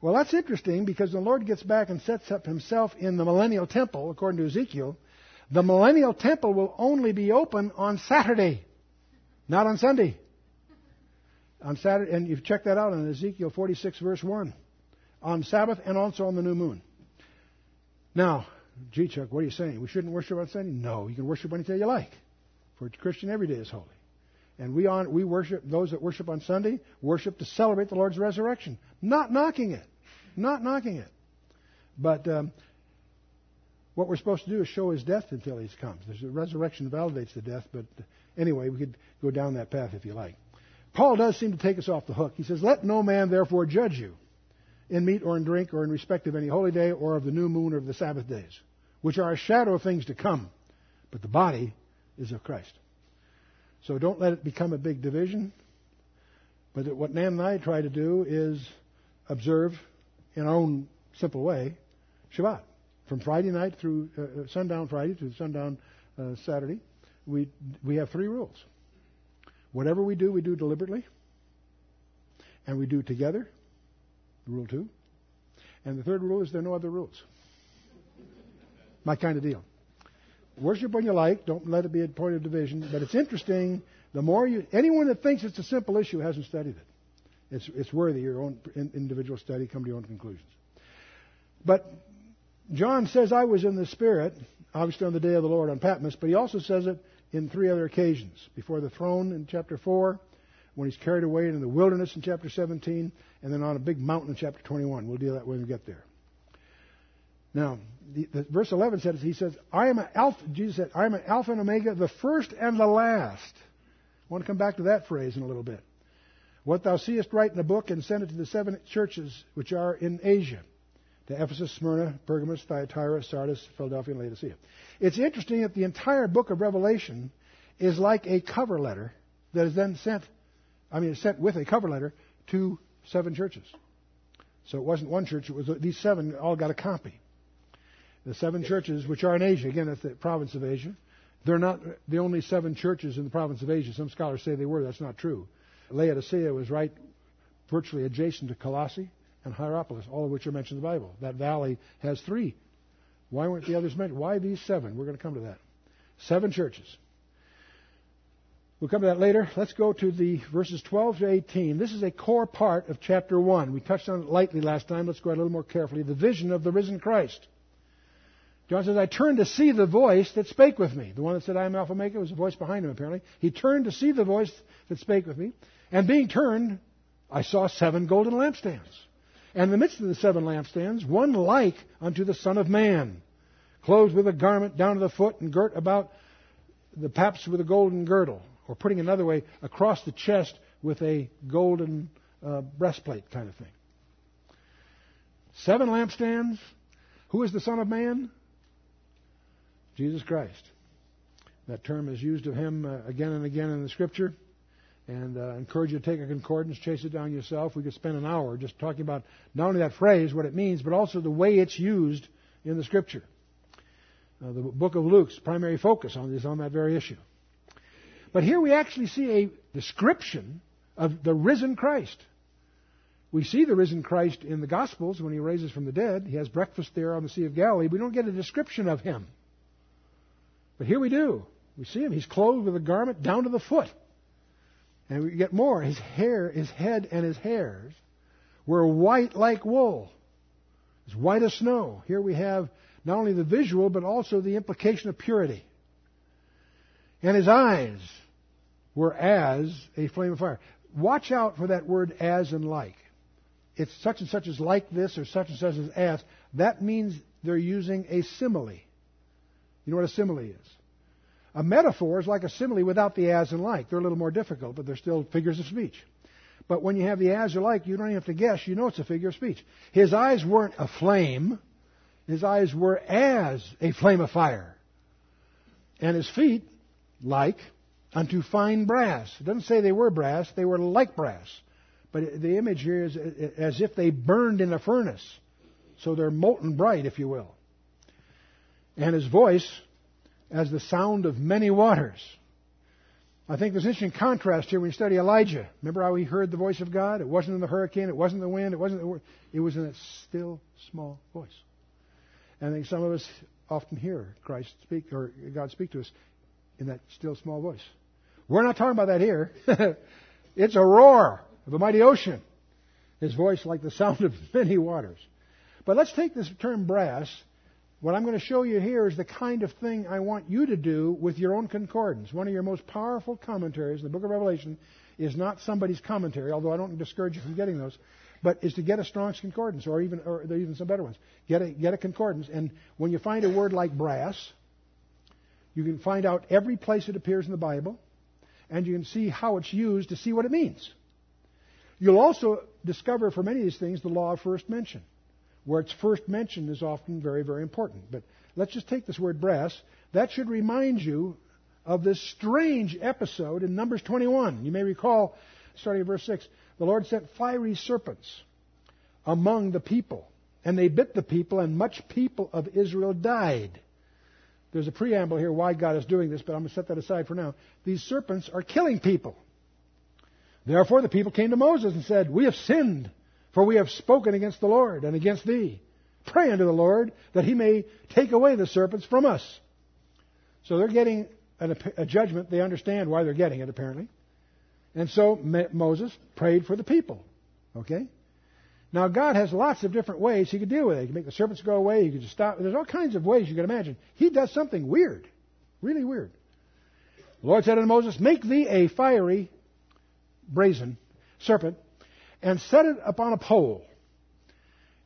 Well, that's interesting because the Lord gets back and sets up himself in the millennial temple, according to Ezekiel. The millennial temple will only be open on Saturday, not on Sunday. On Saturday, and you've checked that out in Ezekiel 46, verse 1. On Sabbath and also on the new moon. Now, gee, Chuck, what are you saying? We shouldn't worship on Sunday? No, you can worship any day you like. For a Christian, every day is holy. And we, on, we worship, those that worship on Sunday, worship to celebrate the Lord's resurrection. Not knocking it. Not knocking it. But um, what we're supposed to do is show his death until he comes. The resurrection validates the death, but anyway, we could go down that path if you like. Paul does seem to take us off the hook. He says, Let no man therefore judge you in meat or in drink or in respect of any holy day or of the new moon or of the Sabbath days, which are a shadow of things to come, but the body is of Christ. So don't let it become a big division. But what Nan and I try to do is observe in our own simple way Shabbat. From Friday night through uh, uh, sundown Friday to sundown uh, Saturday, we, we have three rules. Whatever we do, we do deliberately, and we do together. Rule two. And the third rule is there are no other rules. My kind of deal. Worship when you like. Don't let it be a point of division. But it's interesting. The more you, anyone that thinks it's a simple issue hasn't studied it. It's, it's worthy your own individual study. Come to your own conclusions. But John says, I was in the Spirit, obviously on the day of the Lord on Patmos, but he also says it in three other occasions. Before the throne in chapter 4, when he's carried away into the wilderness in chapter 17, and then on a big mountain in chapter 21. We'll deal that when we get there. Now, the, the, verse 11 says, He says, I am an Alpha, Jesus said, I am an Alpha and Omega, the first and the last. I want to come back to that phrase in a little bit. What thou seest, write in a book and send it to the seven churches which are in Asia to Ephesus, Smyrna, Pergamos, Thyatira, Sardis, Philadelphia, and Laodicea. It's interesting that the entire book of Revelation is like a cover letter that is then sent, I mean, it's sent with a cover letter to seven churches. So it wasn't one church, it was these seven all got a copy. The seven churches, which are in Asia, again, that's the province of Asia, they're not the only seven churches in the province of Asia. Some scholars say they were. That's not true. Laodicea was right virtually adjacent to Colossae and Hierapolis, all of which are mentioned in the Bible. That valley has three. Why weren't the others mentioned? Why these seven? We're going to come to that. Seven churches. We'll come to that later. Let's go to the verses 12 to 18. This is a core part of chapter 1. We touched on it lightly last time. Let's go a little more carefully. The vision of the risen Christ. John says, I turned to see the voice that spake with me. The one that said, I am Alpha Omega was a voice behind him, apparently. He turned to see the voice that spake with me. And being turned, I saw seven golden lampstands. And in the midst of the seven lampstands, one like unto the Son of Man, clothed with a garment down to the foot and girt about the paps with a golden girdle. Or putting another way, across the chest with a golden uh, breastplate kind of thing. Seven lampstands. Who is the Son of Man? Jesus Christ. That term is used of him uh, again and again in the Scripture. And uh, I encourage you to take a concordance, chase it down yourself. We could spend an hour just talking about not only that phrase, what it means, but also the way it's used in the Scripture. Uh, the book of Luke's primary focus on is on that very issue. But here we actually see a description of the risen Christ. We see the risen Christ in the Gospels when he raises from the dead. He has breakfast there on the Sea of Galilee. We don't get a description of him. But here we do. We see him. He's clothed with a garment down to the foot. And we get more. His hair, his head and his hairs were white like wool. As white as snow. Here we have not only the visual, but also the implication of purity. And his eyes were as a flame of fire. Watch out for that word as and like. It's such and such as like this or such and such as as. That means they're using a simile. You know what a simile is? A metaphor is like a simile without the as and like. They're a little more difficult, but they're still figures of speech. But when you have the as or like, you don't even have to guess. You know it's a figure of speech. His eyes weren't a flame. His eyes were as a flame of fire. And his feet like unto fine brass. It doesn't say they were brass, they were like brass. But the image here is as if they burned in a furnace. So they're molten bright, if you will. And his voice as the sound of many waters. I think there's an interesting contrast here when you study Elijah. Remember how he heard the voice of God? It wasn't in the hurricane, it wasn't the wind, it wasn't the, it was in a still small voice. And I think some of us often hear Christ speak or God speak to us in that still small voice. We're not talking about that here. (laughs) it's a roar of a mighty ocean. His voice like the sound of (laughs) many waters. But let's take this term brass. What I'm going to show you here is the kind of thing I want you to do with your own concordance. One of your most powerful commentaries in the book of Revelation is not somebody's commentary, although I don't discourage you from getting those, but is to get a Strong's concordance, or even or there are even some better ones. Get a get a concordance, and when you find a word like brass, you can find out every place it appears in the Bible, and you can see how it's used to see what it means. You'll also discover for many of these things the law of first mention. Where it's first mentioned is often very, very important. But let's just take this word brass. That should remind you of this strange episode in Numbers 21. You may recall, starting at verse 6, the Lord sent fiery serpents among the people, and they bit the people, and much people of Israel died. There's a preamble here why God is doing this, but I'm going to set that aside for now. These serpents are killing people. Therefore, the people came to Moses and said, We have sinned, for we have spoken against the Lord and against thee. Pray unto the Lord that he may take away the serpents from us. So they're getting a judgment. They understand why they're getting it, apparently. And so Moses prayed for the people. Okay? Now, God has lots of different ways He could deal with it. He can make the serpents go away. He could just stop. There's all kinds of ways you can imagine. He does something weird. Really weird. The Lord said unto Moses, Make thee a fiery brazen serpent, and set it upon a pole.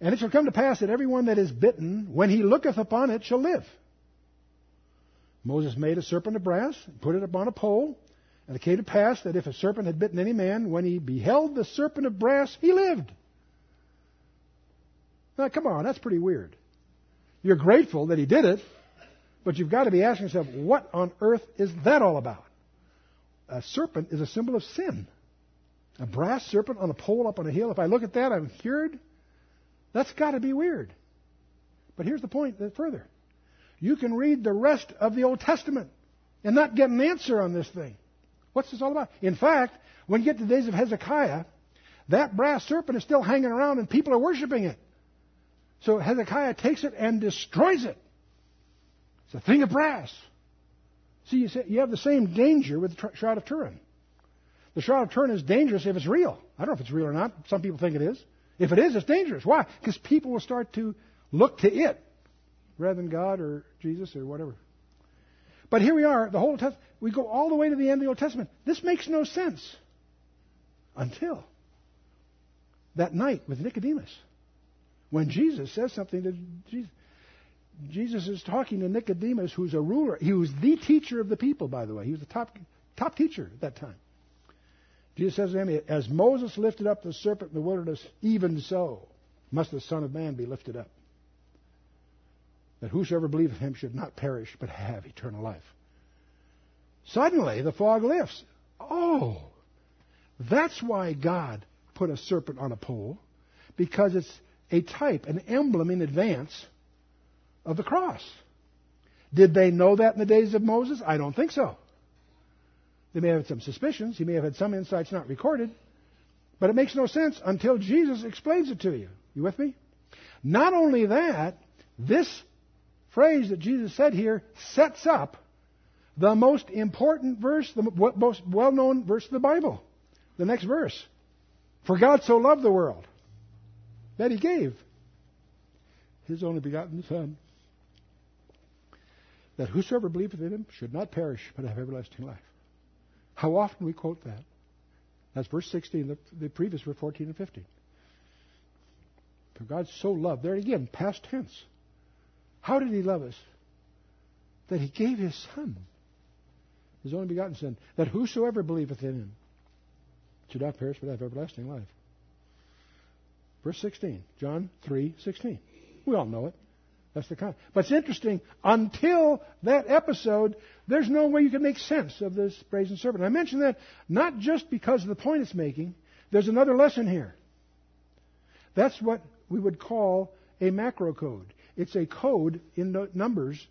And it shall come to pass that every one that is bitten, when he looketh upon it, shall live. Moses made a serpent of brass, and put it upon a pole, and it came to pass that if a serpent had bitten any man, when he beheld the serpent of brass, he lived. Now, come on, that's pretty weird. You're grateful that he did it, but you've got to be asking yourself, what on earth is that all about? A serpent is a symbol of sin. A brass serpent on a pole up on a hill. If I look at that, I'm cured. That's got to be weird. But here's the point that further. You can read the rest of the Old Testament and not get an answer on this thing. What's this all about? In fact, when you get to the days of Hezekiah, that brass serpent is still hanging around and people are worshiping it. So Hezekiah takes it and destroys it. It's a thing of brass. See, you have the same danger with the Shroud of Turin. The Shroud of Turin is dangerous if it's real. I don't know if it's real or not. Some people think it is. If it is, it's dangerous. Why? Because people will start to look to it rather than God or Jesus or whatever. But here we are, the whole test. We go all the way to the end of the Old Testament. This makes no sense until that night with Nicodemus, when Jesus says something to Jesus. Jesus is talking to Nicodemus, who's a ruler. He was the teacher of the people, by the way. He was the top top teacher at that time. Jesus says to him, As Moses lifted up the serpent in the wilderness, even so must the Son of Man be lifted up. That whosoever believeth him should not perish, but have eternal life. Suddenly, the fog lifts. Oh, that's why God put a serpent on a pole, because it's a type, an emblem in advance of the cross. Did they know that in the days of Moses? I don't think so. They may have had some suspicions. He may have had some insights not recorded. But it makes no sense until Jesus explains it to you. You with me? Not only that, this phrase that Jesus said here sets up the most important verse, the most well known verse of the Bible. The next verse. For God so loved the world that he gave his only begotten Son, that whosoever believeth in him should not perish but have everlasting life. How often we quote that? That's verse 16, the, the previous were 14 and 15. For God so loved, there again, past tense. How did He love us? That He gave His Son, His only begotten Son, that whosoever believeth in Him should not perish but have everlasting life. Verse 16, John 3 16. We all know it. That's the kind. But it's interesting. Until that episode, there's no way you can make sense of this brazen serpent. I mention that not just because of the point it's making. There's another lesson here. That's what we would call a macro code. It's a code in numbers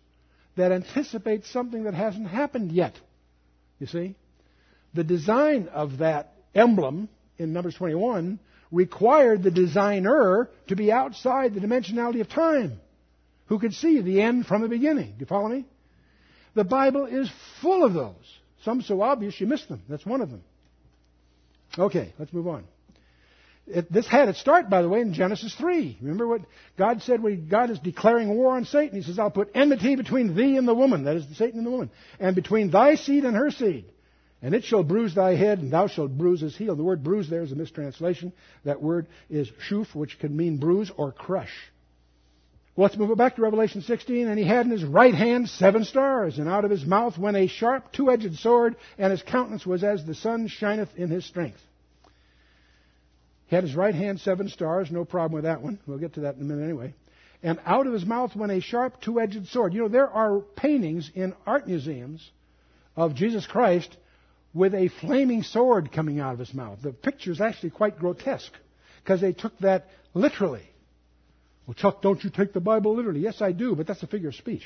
that anticipates something that hasn't happened yet. You see? The design of that emblem in Numbers 21 required the designer to be outside the dimensionality of time who could see the end from the beginning. Do you follow me? The Bible is full of those. Some so obvious you miss them. That's one of them. Okay, let's move on. It, this had its start, by the way, in Genesis 3. Remember what God said when God is declaring war on Satan? He says, I'll put enmity between thee and the woman, that is, Satan and the woman, and between thy seed and her seed. And it shall bruise thy head, and thou shalt bruise his heel. The word bruise there is a mistranslation. That word is shuf, which can mean bruise or crush. Well, let's move back to Revelation 16. And he had in his right hand seven stars, and out of his mouth went a sharp two-edged sword, and his countenance was as the sun shineth in his strength. He had his right hand seven stars, no problem with that one. We'll get to that in a minute anyway. And out of his mouth went a sharp two-edged sword. You know, there are paintings in art museums of Jesus Christ with a flaming sword coming out of his mouth. The picture is actually quite grotesque because they took that literally. Well, Chuck, don't you take the Bible literally? Yes, I do, but that's a figure of speech.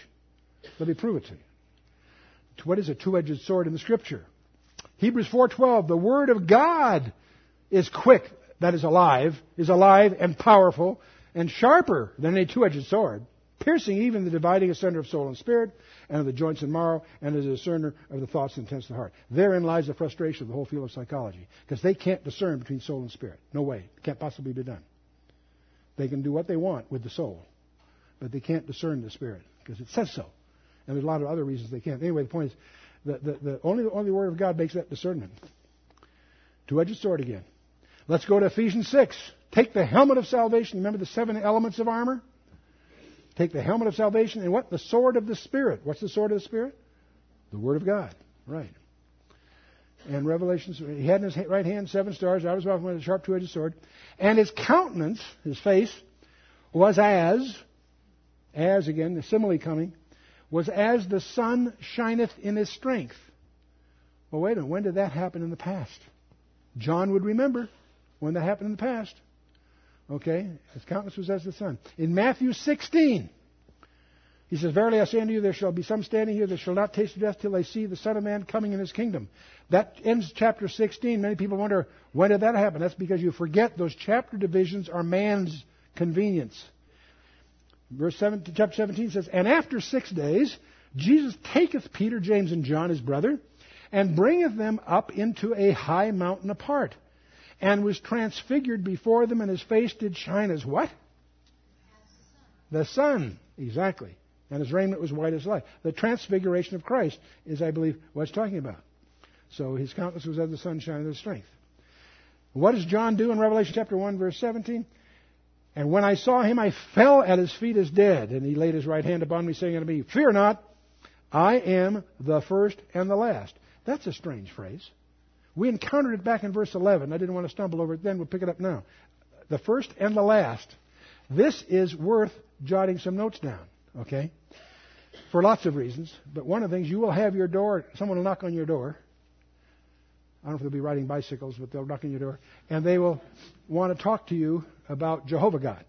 Let me prove it to you. What is a two-edged sword in the Scripture? Hebrews 4:12, the Word of God is quick, that is alive, is alive and powerful, and sharper than a two-edged sword, piercing even the dividing asunder of soul and spirit, and of the joints and marrow, and is a discerner of the thoughts and intents of the heart. Therein lies the frustration of the whole field of psychology, because they can't discern between soul and spirit. No way. It can't possibly be done. They can do what they want with the soul, but they can't discern the spirit because it says so. And there's a lot of other reasons they can't. Anyway, the point is that the, the only the only word of God makes that discernment. Two-edged sword again. Let's go to Ephesians six. Take the helmet of salvation. Remember the seven elements of armor. Take the helmet of salvation and what? The sword of the Spirit. What's the sword of the Spirit? The Word of God. Right. And Revelations, he had in his right hand seven stars, out of his mouth went a sharp two-edged sword. And his countenance, his face, was as, as again, the simile coming, was as the sun shineth in his strength. Well, wait a minute, when did that happen in the past? John would remember when that happened in the past. Okay? His countenance was as the sun. In Matthew 16, he says, Verily I say unto you, there shall be some standing here that shall not taste of death till they see the Son of Man coming in his kingdom. That ends chapter 16. Many people wonder, when did that happen? That's because you forget those chapter divisions are man's convenience. Verse 7, chapter 17 says, And after six days, Jesus taketh Peter, James, and John, his brother, and bringeth them up into a high mountain apart, and was transfigured before them, and his face did shine as what? The sun, exactly and his raiment was white as light. The transfiguration of Christ is, I believe, what it's talking about. So his countenance was as the sunshine of his strength. What does John do in Revelation chapter 1, verse 17? And when I saw him, I fell at his feet as dead. And he laid his right hand upon me, saying unto me, Fear not, I am the first and the last. That's a strange phrase. We encountered it back in verse 11. I didn't want to stumble over it then. We'll pick it up now. The first and the last. This is worth jotting some notes down. Okay? For lots of reasons. But one of the things, you will have your door, someone will knock on your door. I don't know if they'll be riding bicycles, but they'll knock on your door. And they will want to talk to you about Jehovah God.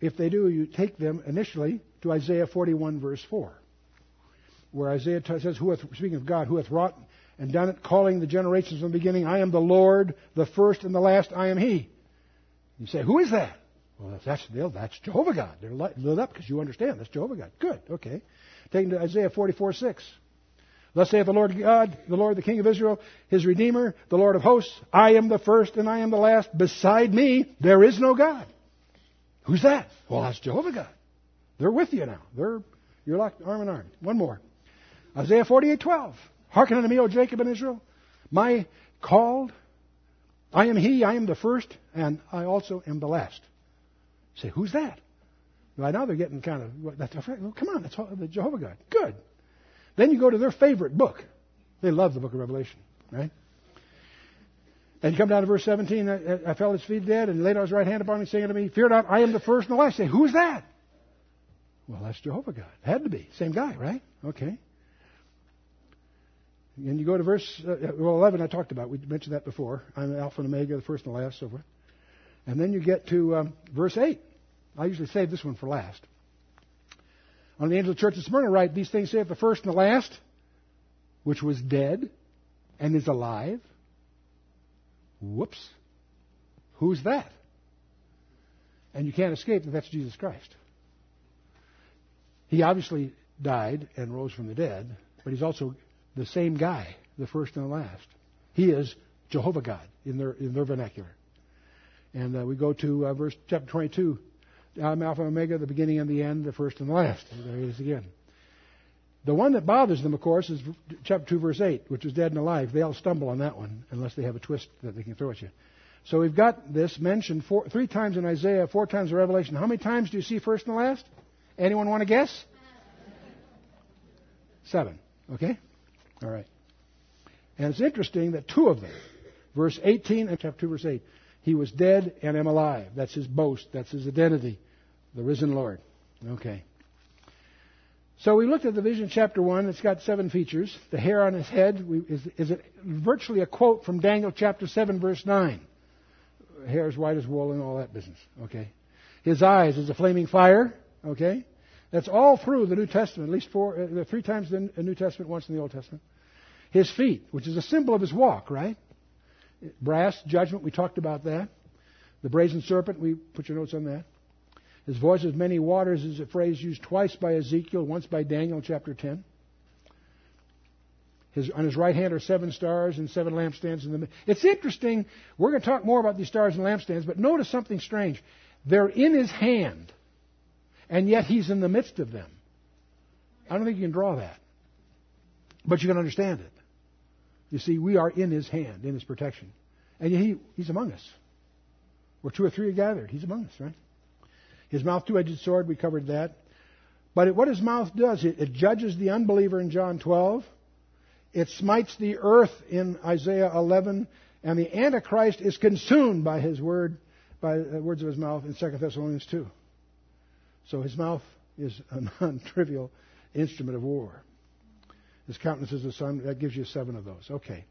If they do, you take them initially to Isaiah 41, verse 4, where Isaiah says, who hath, speaking of God, who hath wrought and done it, calling the generations from the beginning, I am the Lord, the first and the last, I am He. You say, who is that? Well, that's, that's Jehovah God. They're lit up because you understand. That's Jehovah God. Good. Okay. Taking to Isaiah 44, 6. Thus saith the Lord God, the Lord, the King of Israel, his Redeemer, the Lord of hosts, I am the first and I am the last. Beside me, there is no God. Who's that? Well, that's Jehovah God. They're with you now. They're, you're locked arm in arm. One more. Isaiah 48, 12. Hearken unto me, O Jacob and Israel. My called, I am he, I am the first, and I also am the last. Say, who's that? Right now they're getting kind of, that's, well, come on, that's the Jehovah God. Good. Then you go to their favorite book. They love the book of Revelation, right? And you come down to verse 17, I, I fell at his feet dead and laid out his right hand upon me, saying to me, Fear not, I am the first and the last. Say, who's that? Well, that's Jehovah God. Had to be. Same guy, right? Okay. And you go to verse uh, well, 11, I talked about. We mentioned that before. I'm Alpha and Omega, the first and the last, so forth. And then you get to um, verse 8. I usually save this one for last. On the angel of the church of Smyrna, write, These things saith the first and the last, which was dead and is alive. Whoops. Who's that? And you can't escape that that's Jesus Christ. He obviously died and rose from the dead, but he's also the same guy, the first and the last. He is Jehovah God in their, in their vernacular. And uh, we go to uh, verse chapter 22. I'm Alpha and Omega, the beginning and the end, the first and the last. There he is again. The one that bothers them, of course, is chapter 2, verse 8, which is dead and alive. They all stumble on that one unless they have a twist that they can throw at you. So we've got this mentioned four, three times in Isaiah, four times in Revelation. How many times do you see first and last? Anyone want to guess? Seven. Okay? All right. And it's interesting that two of them, verse 18 and chapter 2, verse 8, he was dead and am alive. That's his boast. That's his identity. The risen Lord. Okay. So we looked at the vision chapter 1. It's got seven features. The hair on his head we, is, is virtually a quote from Daniel chapter 7, verse 9. Hair as white as wool and all that business. Okay. His eyes is a flaming fire. Okay. That's all through the New Testament, at least four, uh, three times in the New Testament, once in the Old Testament. His feet, which is a symbol of his walk, right? Brass, judgment, we talked about that. The brazen serpent, we put your notes on that. His voice of many waters is a phrase used twice by Ezekiel, once by Daniel, chapter 10. His, on his right hand are seven stars and seven lampstands in the. It's interesting. We're going to talk more about these stars and lampstands, but notice something strange. They're in his hand and yet he's in the midst of them. I don't think you can draw that. But you can understand it. You see, we are in his hand, in his protection. And he, he's among us. Where two or three are gathered, he's among us, right? His mouth, two edged sword, we covered that. But what his mouth does, it, it judges the unbeliever in John 12. It smites the earth in Isaiah 11. And the Antichrist is consumed by his word, by the words of his mouth in 2 Thessalonians 2. So his mouth is a non (laughs) trivial instrument of war. His countenance is the sun. That gives you seven of those. Okay.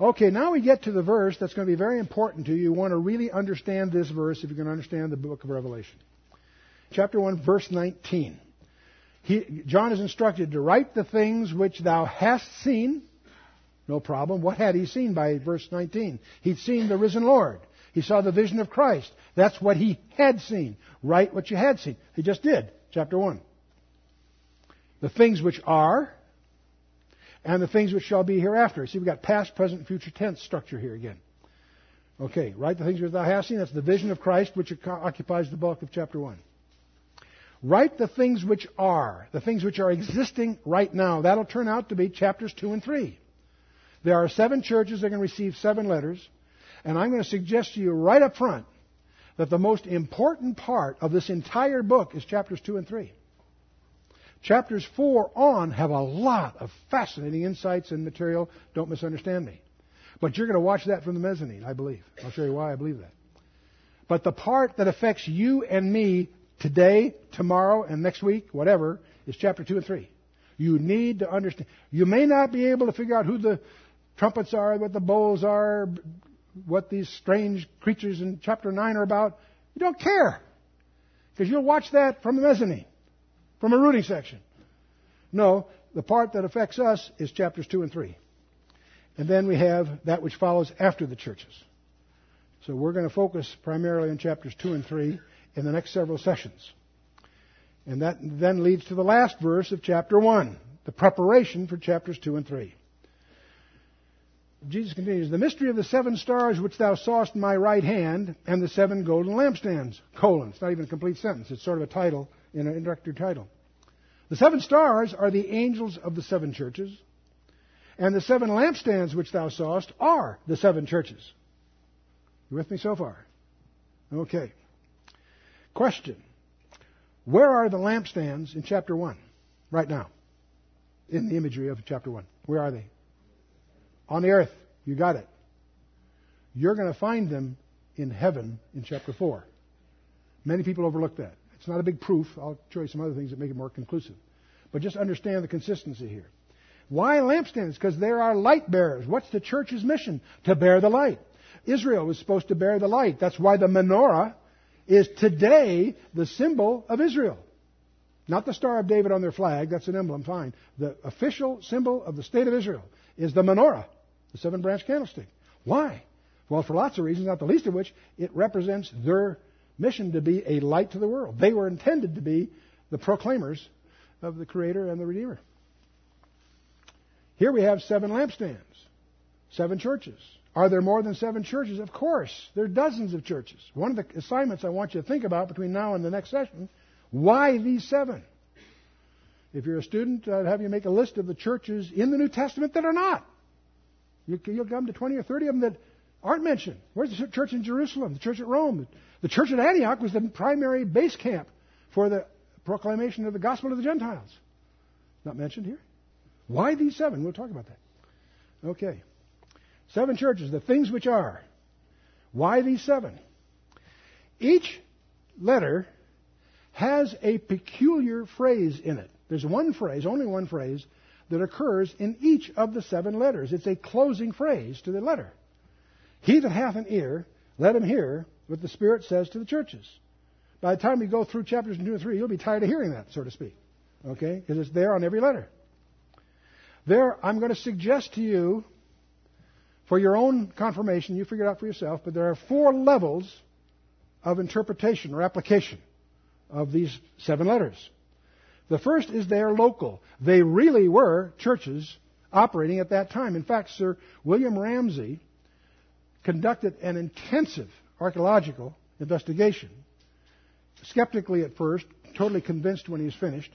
Okay, now we get to the verse that's going to be very important to you. You want to really understand this verse if you're going to understand the book of Revelation. Chapter 1, verse 19. He, John is instructed to write the things which thou hast seen. No problem. What had he seen by verse 19? He'd seen the risen Lord. He saw the vision of Christ. That's what he had seen. Write what you had seen. He just did. Chapter 1. The things which are, and the things which shall be hereafter. See, we've got past, present, future tense structure here again. Okay, write the things which thou hast seen. That's the vision of Christ, which occupies the bulk of chapter 1. Write the things which are, the things which are existing right now. That'll turn out to be chapters 2 and 3. There are seven churches that are going to receive seven letters. And I'm going to suggest to you right up front that the most important part of this entire book is chapters 2 and 3. Chapters 4 on have a lot of fascinating insights and material. Don't misunderstand me. But you're going to watch that from the mezzanine, I believe. I'll show you why I believe that. But the part that affects you and me today, tomorrow, and next week, whatever, is chapter 2 and 3. You need to understand. You may not be able to figure out who the trumpets are, what the bowls are, what these strange creatures in chapter 9 are about, you don't care. Because you'll watch that from the mezzanine, from a rooting section. No, the part that affects us is chapters 2 and 3. And then we have that which follows after the churches. So we're going to focus primarily on chapters 2 and 3 in the next several sessions. And that then leads to the last verse of chapter 1, the preparation for chapters 2 and 3. Jesus continues, The mystery of the seven stars which thou sawest in my right hand, and the seven golden lampstands. Colon. It's not even a complete sentence. It's sort of a title in an introductory title. The seven stars are the angels of the seven churches, and the seven lampstands which thou sawest are the seven churches. You with me so far? Okay. Question. Where are the lampstands in chapter 1 right now? In the imagery of chapter 1. Where are they? On the earth. You got it. You're going to find them in heaven in chapter 4. Many people overlook that. It's not a big proof. I'll show you some other things that make it more conclusive. But just understand the consistency here. Why lampstands? Because there are light bearers. What's the church's mission? To bear the light. Israel was supposed to bear the light. That's why the menorah is today the symbol of Israel. Not the Star of David on their flag, that's an emblem, fine. The official symbol of the state of Israel is the menorah, the seven branch candlestick. Why? Well, for lots of reasons, not the least of which, it represents their mission to be a light to the world. They were intended to be the proclaimers of the Creator and the Redeemer. Here we have seven lampstands, seven churches. Are there more than seven churches? Of course. There are dozens of churches. One of the assignments I want you to think about between now and the next session why these seven? If you're a student, I'd have you make a list of the churches in the New Testament that are not. You'll come to 20 or 30 of them that aren't mentioned. Where's the church in Jerusalem? The church at Rome? The church at Antioch was the primary base camp for the proclamation of the gospel to the Gentiles. Not mentioned here. Why these seven? We'll talk about that. Okay. Seven churches, the things which are. Why these seven? Each letter has a peculiar phrase in it. There's one phrase, only one phrase, that occurs in each of the seven letters. It's a closing phrase to the letter. He that hath an ear, let him hear what the Spirit says to the churches. By the time you go through chapters 2 and 3, you'll be tired of hearing that, so to speak. Okay? Because it's there on every letter. There, I'm going to suggest to you, for your own confirmation, you figure it out for yourself, but there are four levels of interpretation or application of these seven letters. The first is they are local. They really were churches operating at that time. In fact, Sir William Ramsay conducted an intensive archaeological investigation, skeptically at first, totally convinced when he's finished,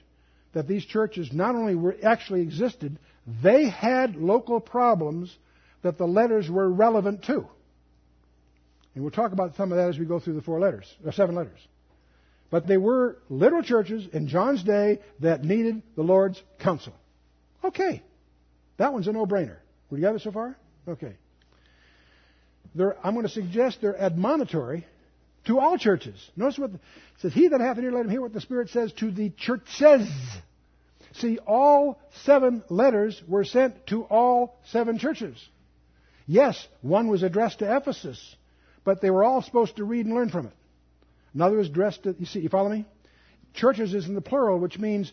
that these churches not only were actually existed, they had local problems that the letters were relevant to. And we'll talk about some of that as we go through the four letters, or seven letters. But they were literal churches in John's day that needed the Lord's counsel. Okay. That one's a no-brainer. We got it so far? Okay. They're, I'm going to suggest they're admonitory to all churches. Notice what the, it says, He that hath an ear, let him hear what the Spirit says to the churches. See, all seven letters were sent to all seven churches. Yes, one was addressed to Ephesus, but they were all supposed to read and learn from it. Another was addressed to, you see, you follow me? Churches is in the plural, which means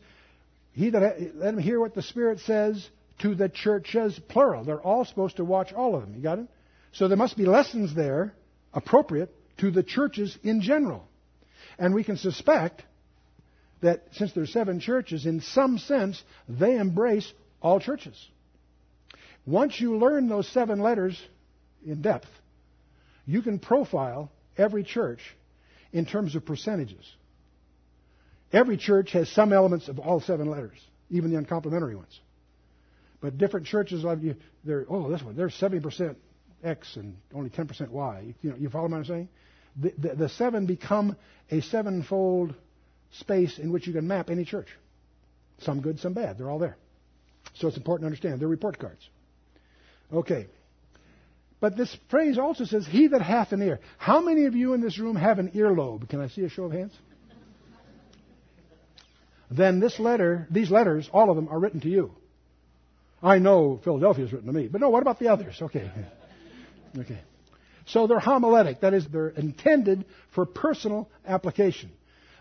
he that, let him hear what the Spirit says to the churches, plural. They're all supposed to watch all of them. You got it? So there must be lessons there appropriate to the churches in general. And we can suspect that since there's seven churches, in some sense, they embrace all churches. Once you learn those seven letters in depth, you can profile every church in terms of percentages. Every church has some elements of all seven letters, even the uncomplimentary ones. But different churches, they're, oh, this one, they're 70% X and only 10% Y. You, know, you follow what I'm saying? The, the, the seven become a sevenfold space in which you can map any church. Some good, some bad. They're all there. So it's important to understand. They're report cards. Okay. But this phrase also says, He that hath an ear. How many of you in this room have an earlobe? Can I see a show of hands? then this letter, these letters, all of them are written to you. I know Philadelphia is written to me, but no, what about the others? Okay. Okay. So they're homiletic. That is, they're intended for personal application.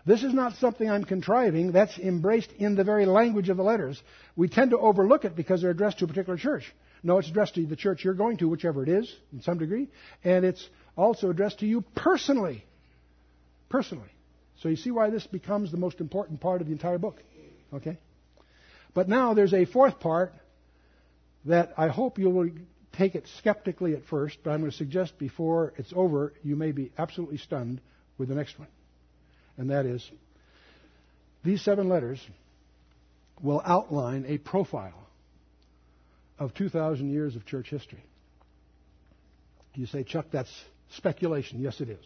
This is not something I'm contriving. That's embraced in the very language of the letters. We tend to overlook it because they're addressed to a particular church. No, it's addressed to the church you're going to, whichever it is, in some degree. And it's also addressed to you personally. Personally. So you see why this becomes the most important part of the entire book. Okay? But now there's a fourth part that I hope you will take it skeptically at first, but I'm going to suggest before it's over, you may be absolutely stunned with the next one. And that is these seven letters will outline a profile of 2,000 years of church history. You say, Chuck, that's speculation. Yes, it is.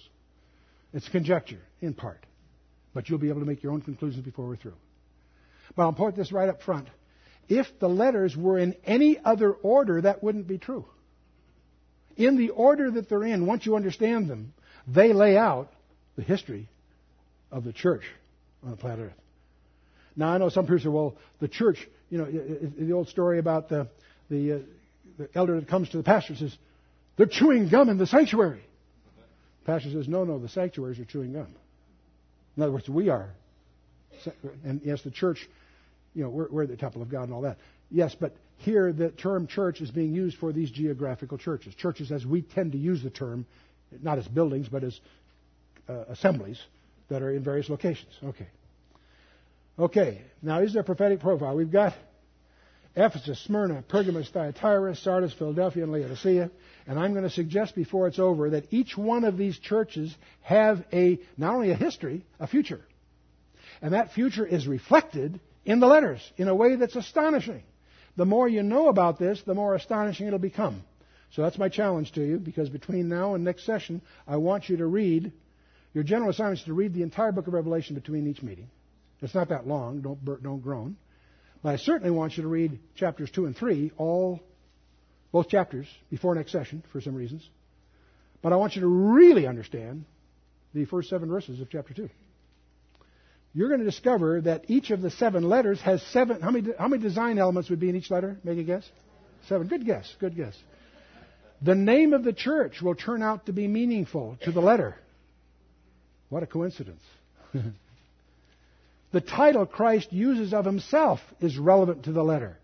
It's conjecture, in part. But you'll be able to make your own conclusions before we're through. But I'll point this right up front. If the letters were in any other order, that wouldn't be true. in the order that they're in, once you understand them, they lay out the history of the church on the planet Earth. Now, I know some people say, well, the church, you know, the old story about the, the, uh, the elder that comes to the pastor and says, they're chewing gum in the sanctuary. The pastor says, no, no, the sanctuaries are chewing gum. In other words, we are. And yes, the church, you know, we're, we're the temple of God and all that. Yes, but here the term church is being used for these geographical churches. Churches, as we tend to use the term, not as buildings, but as uh, assemblies that are in various locations. Okay. Okay, now is there a prophetic profile? We've got Ephesus, Smyrna, Pergamos, Thyatira, Sardis, Philadelphia, and Laodicea. And I'm going to suggest before it's over that each one of these churches have a not only a history, a future. And that future is reflected in the letters in a way that's astonishing. The more you know about this, the more astonishing it'll become. So that's my challenge to you, because between now and next session, I want you to read, your general assignment is to read the entire book of Revelation between each meeting. It's not that long, don't, don't groan. But I certainly want you to read chapters 2 and 3, all, both chapters, before next session, for some reasons. But I want you to really understand the first seven verses of chapter 2 you're going to discover that each of the seven letters has seven. How many, how many design elements would be in each letter? Make a guess. Seven. Good guess. Good guess. The name of the church will turn out to be meaningful to the letter. What a coincidence. (laughs) the title Christ uses of himself is relevant to the letter.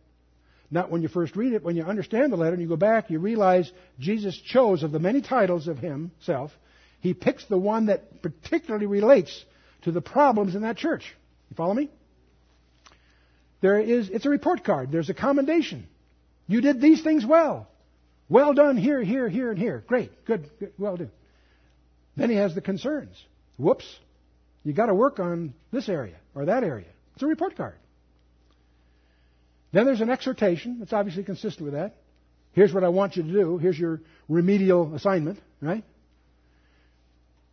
Not when you first read it, when you understand the letter and you go back, you realize Jesus chose of the many titles of himself, he picks the one that particularly relates to the problems in that church. You follow me? There is, it's a report card. There's a commendation. You did these things well. Well done here, here, here, and here. Great, good, good well done. Then he has the concerns. Whoops, you got to work on this area or that area. It's a report card. Then there's an exhortation. It's obviously consistent with that. Here's what I want you to do. Here's your remedial assignment, right?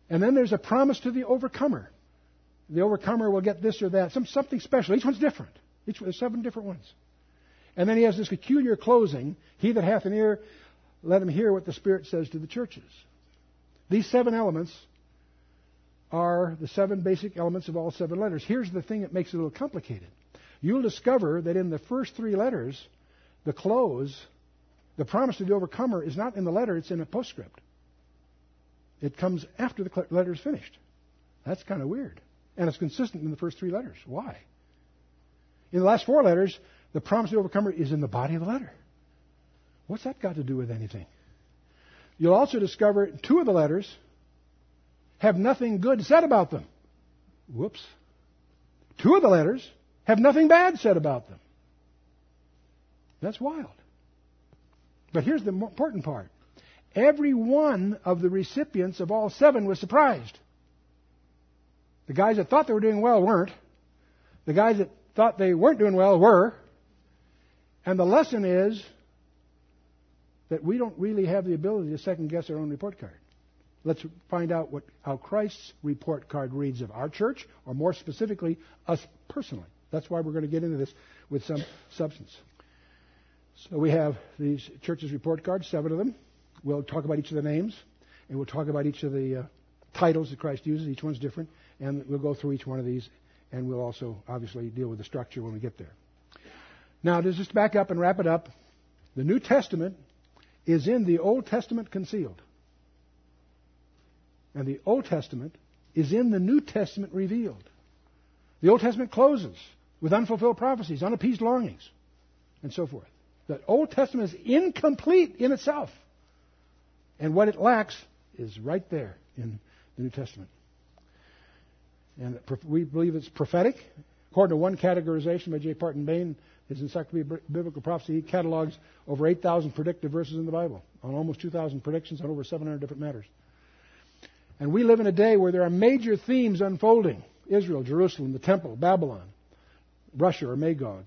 And then there's a promise to the overcomer. The overcomer will get this or that, some, something special. Each one's different. Each there's seven different ones. And then he has this peculiar closing. He that hath an ear, let him hear what the Spirit says to the churches. These seven elements are the seven basic elements of all seven letters. Here's the thing that makes it a little complicated. You'll discover that in the first three letters, the close, the promise to the overcomer, is not in the letter, it's in a postscript. It comes after the letter is finished. That's kind of weird. And it's consistent in the first three letters. Why? In the last four letters, the promise to the overcomer is in the body of the letter. What's that got to do with anything? You'll also discover two of the letters have nothing good said about them. Whoops. Two of the letters have nothing bad said about them. That's wild. But here's the important part. Every one of the recipients of all seven was surprised. The guys that thought they were doing well weren't. The guys that thought they weren't doing well were. And the lesson is that we don't really have the ability to second guess our own report card. Let's find out what, how Christ's report card reads of our church, or more specifically, us personally. That's why we're going to get into this with some substance. So we have these churches' report cards, seven of them. We'll talk about each of the names, and we'll talk about each of the uh, titles that Christ uses. Each one's different. And we'll go through each one of these, and we'll also obviously deal with the structure when we get there. Now, to just back up and wrap it up, the New Testament is in the Old Testament concealed. And the Old Testament is in the New Testament revealed. The Old Testament closes with unfulfilled prophecies, unappeased longings, and so forth. The Old Testament is incomplete in itself. And what it lacks is right there in the New Testament. And we believe it's prophetic. According to one categorization by J. Barton Payne, his Encyclopedia of Biblical Prophecy, he catalogs over 8,000 predictive verses in the Bible on almost 2,000 predictions on over 700 different matters. And we live in a day where there are major themes unfolding Israel, Jerusalem, the temple, Babylon, Russia or Magog,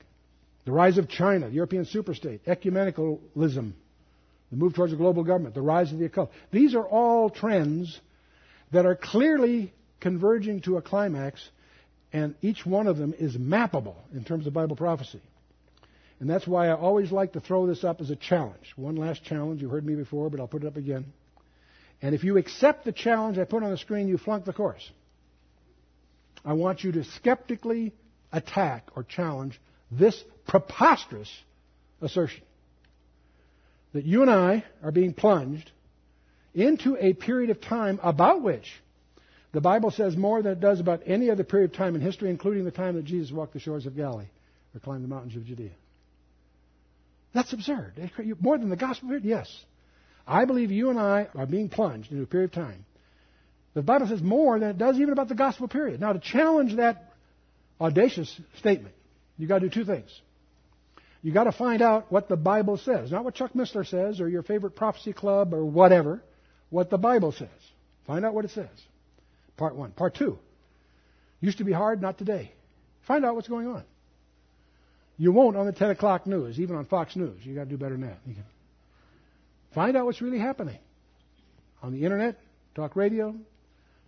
the rise of China, the European superstate, ecumenicalism, the move towards a global government, the rise of the occult. These are all trends that are clearly converging to a climax, and each one of them is mappable in terms of Bible prophecy. And that's why I always like to throw this up as a challenge. One last challenge. You heard me before, but I'll put it up again. And if you accept the challenge I put on the screen, you flunk the course. I want you to skeptically attack or challenge this preposterous assertion that you and I are being plunged into a period of time about which the Bible says more than it does about any other period of time in history, including the time that Jesus walked the shores of Galilee or climbed the mountains of Judea. That's absurd. More than the gospel period? Yes. I believe you and I are being plunged into a period of time. The Bible says more than it does even about the gospel period. Now, to challenge that audacious statement, you've got to do two things. You've got to find out what the Bible says. Not what Chuck Missler says or your favorite prophecy club or whatever. What the Bible says. Find out what it says. Part one. Part two. Used to be hard, not today. Find out what's going on. You won't on the 10 o'clock news, even on Fox News. You've got to do better than that. Find out what's really happening. On the internet, talk radio,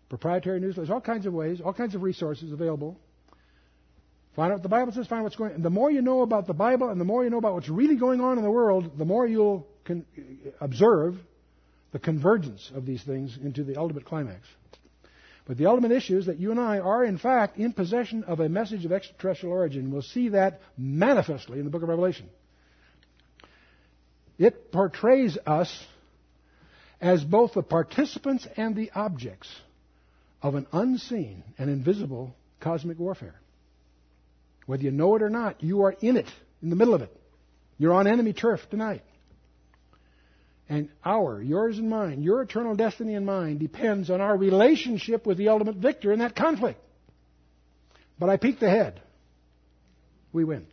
proprietary newsletters, all kinds of ways, all kinds of resources available. Find out what the Bible says, find out what's going on. And the more you know about the Bible and the more you know about what's really going on in the world, the more you'll con- observe the convergence of these things into the ultimate climax. But the ultimate issue is that you and I are, in fact, in possession of a message of extraterrestrial origin. We'll see that manifestly in the book of Revelation. It portrays us as both the participants and the objects of an unseen and invisible cosmic warfare. Whether you know it or not, you are in it, in the middle of it. You're on enemy turf tonight. And our, yours and mine, your eternal destiny and mine depends on our relationship with the ultimate victor in that conflict. But I peeked ahead. We win.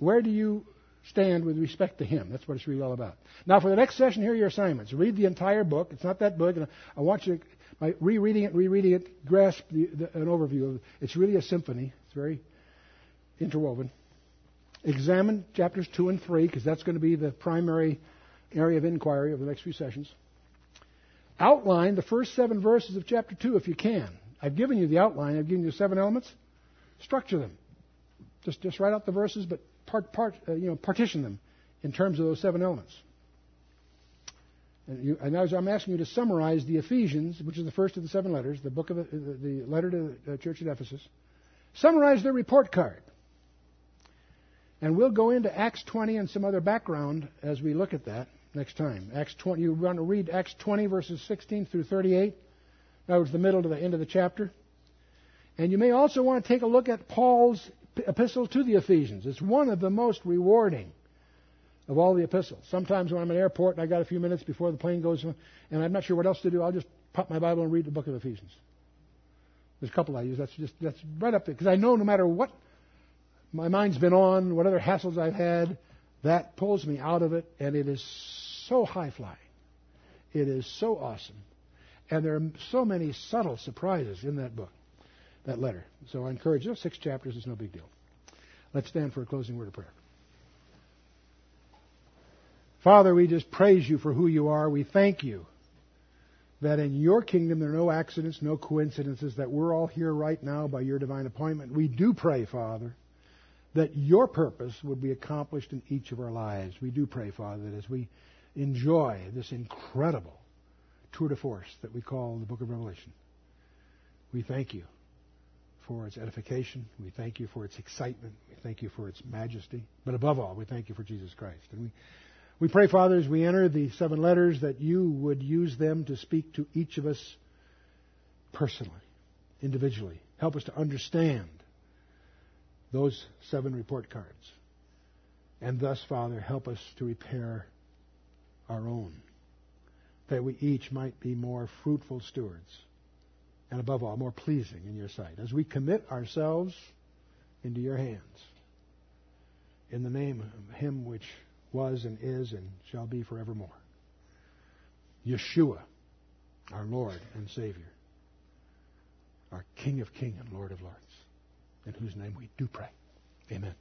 Where do you stand with respect to him? That's what it's really all about. Now, for the next session, here are your assignments. Read the entire book. It's not that big. I want you to, by rereading it, rereading it, grasp the, the, an overview of it. It's really a symphony. It's very interwoven. Examine chapters 2 and 3, because that's going to be the primary area of inquiry over the next few sessions. Outline the first seven verses of chapter 2 if you can. I've given you the outline, I've given you seven elements. Structure them. Just, just write out the verses, but part, part, uh, you know, partition them in terms of those seven elements. And, you, and I'm asking you to summarize the Ephesians, which is the first of the seven letters, the book of the, the letter to the church at Ephesus, summarize their report card. And we'll go into Acts 20 and some other background as we look at that next time. Acts 20, you want to read Acts 20 verses 16 through 38. That was the middle to the end of the chapter. And you may also want to take a look at Paul's epistle to the Ephesians. It's one of the most rewarding of all the epistles. Sometimes when I'm at an airport and I got a few minutes before the plane goes and I'm not sure what else to do, I'll just pop my Bible and read the book of Ephesians. There's a couple I use. That's just that's right up there because I know no matter what my mind's been on, what other hassles I've had, that pulls me out of it, and it is so high flying. It is so awesome. And there are so many subtle surprises in that book, that letter. So I encourage you, six chapters is no big deal. Let's stand for a closing word of prayer. Father, we just praise you for who you are. We thank you that in your kingdom there are no accidents, no coincidences, that we're all here right now by your divine appointment. We do pray, Father, that your purpose would be accomplished in each of our lives. We do pray, Father, that as we enjoy this incredible tour de force that we call the book of Revelation, we thank you for its edification. We thank you for its excitement. We thank you for its majesty. But above all, we thank you for Jesus Christ. And we, we pray, Father, as we enter the seven letters, that you would use them to speak to each of us personally, individually. Help us to understand those seven report cards. And thus, Father, help us to repair our own, that we each might be more fruitful stewards, and above all, more pleasing in your sight, as we commit ourselves into your hands. In the name of Him which was and is and shall be forevermore. Yeshua, our Lord and Savior, our King of kings and Lord of lords in whose name we do pray. Amen.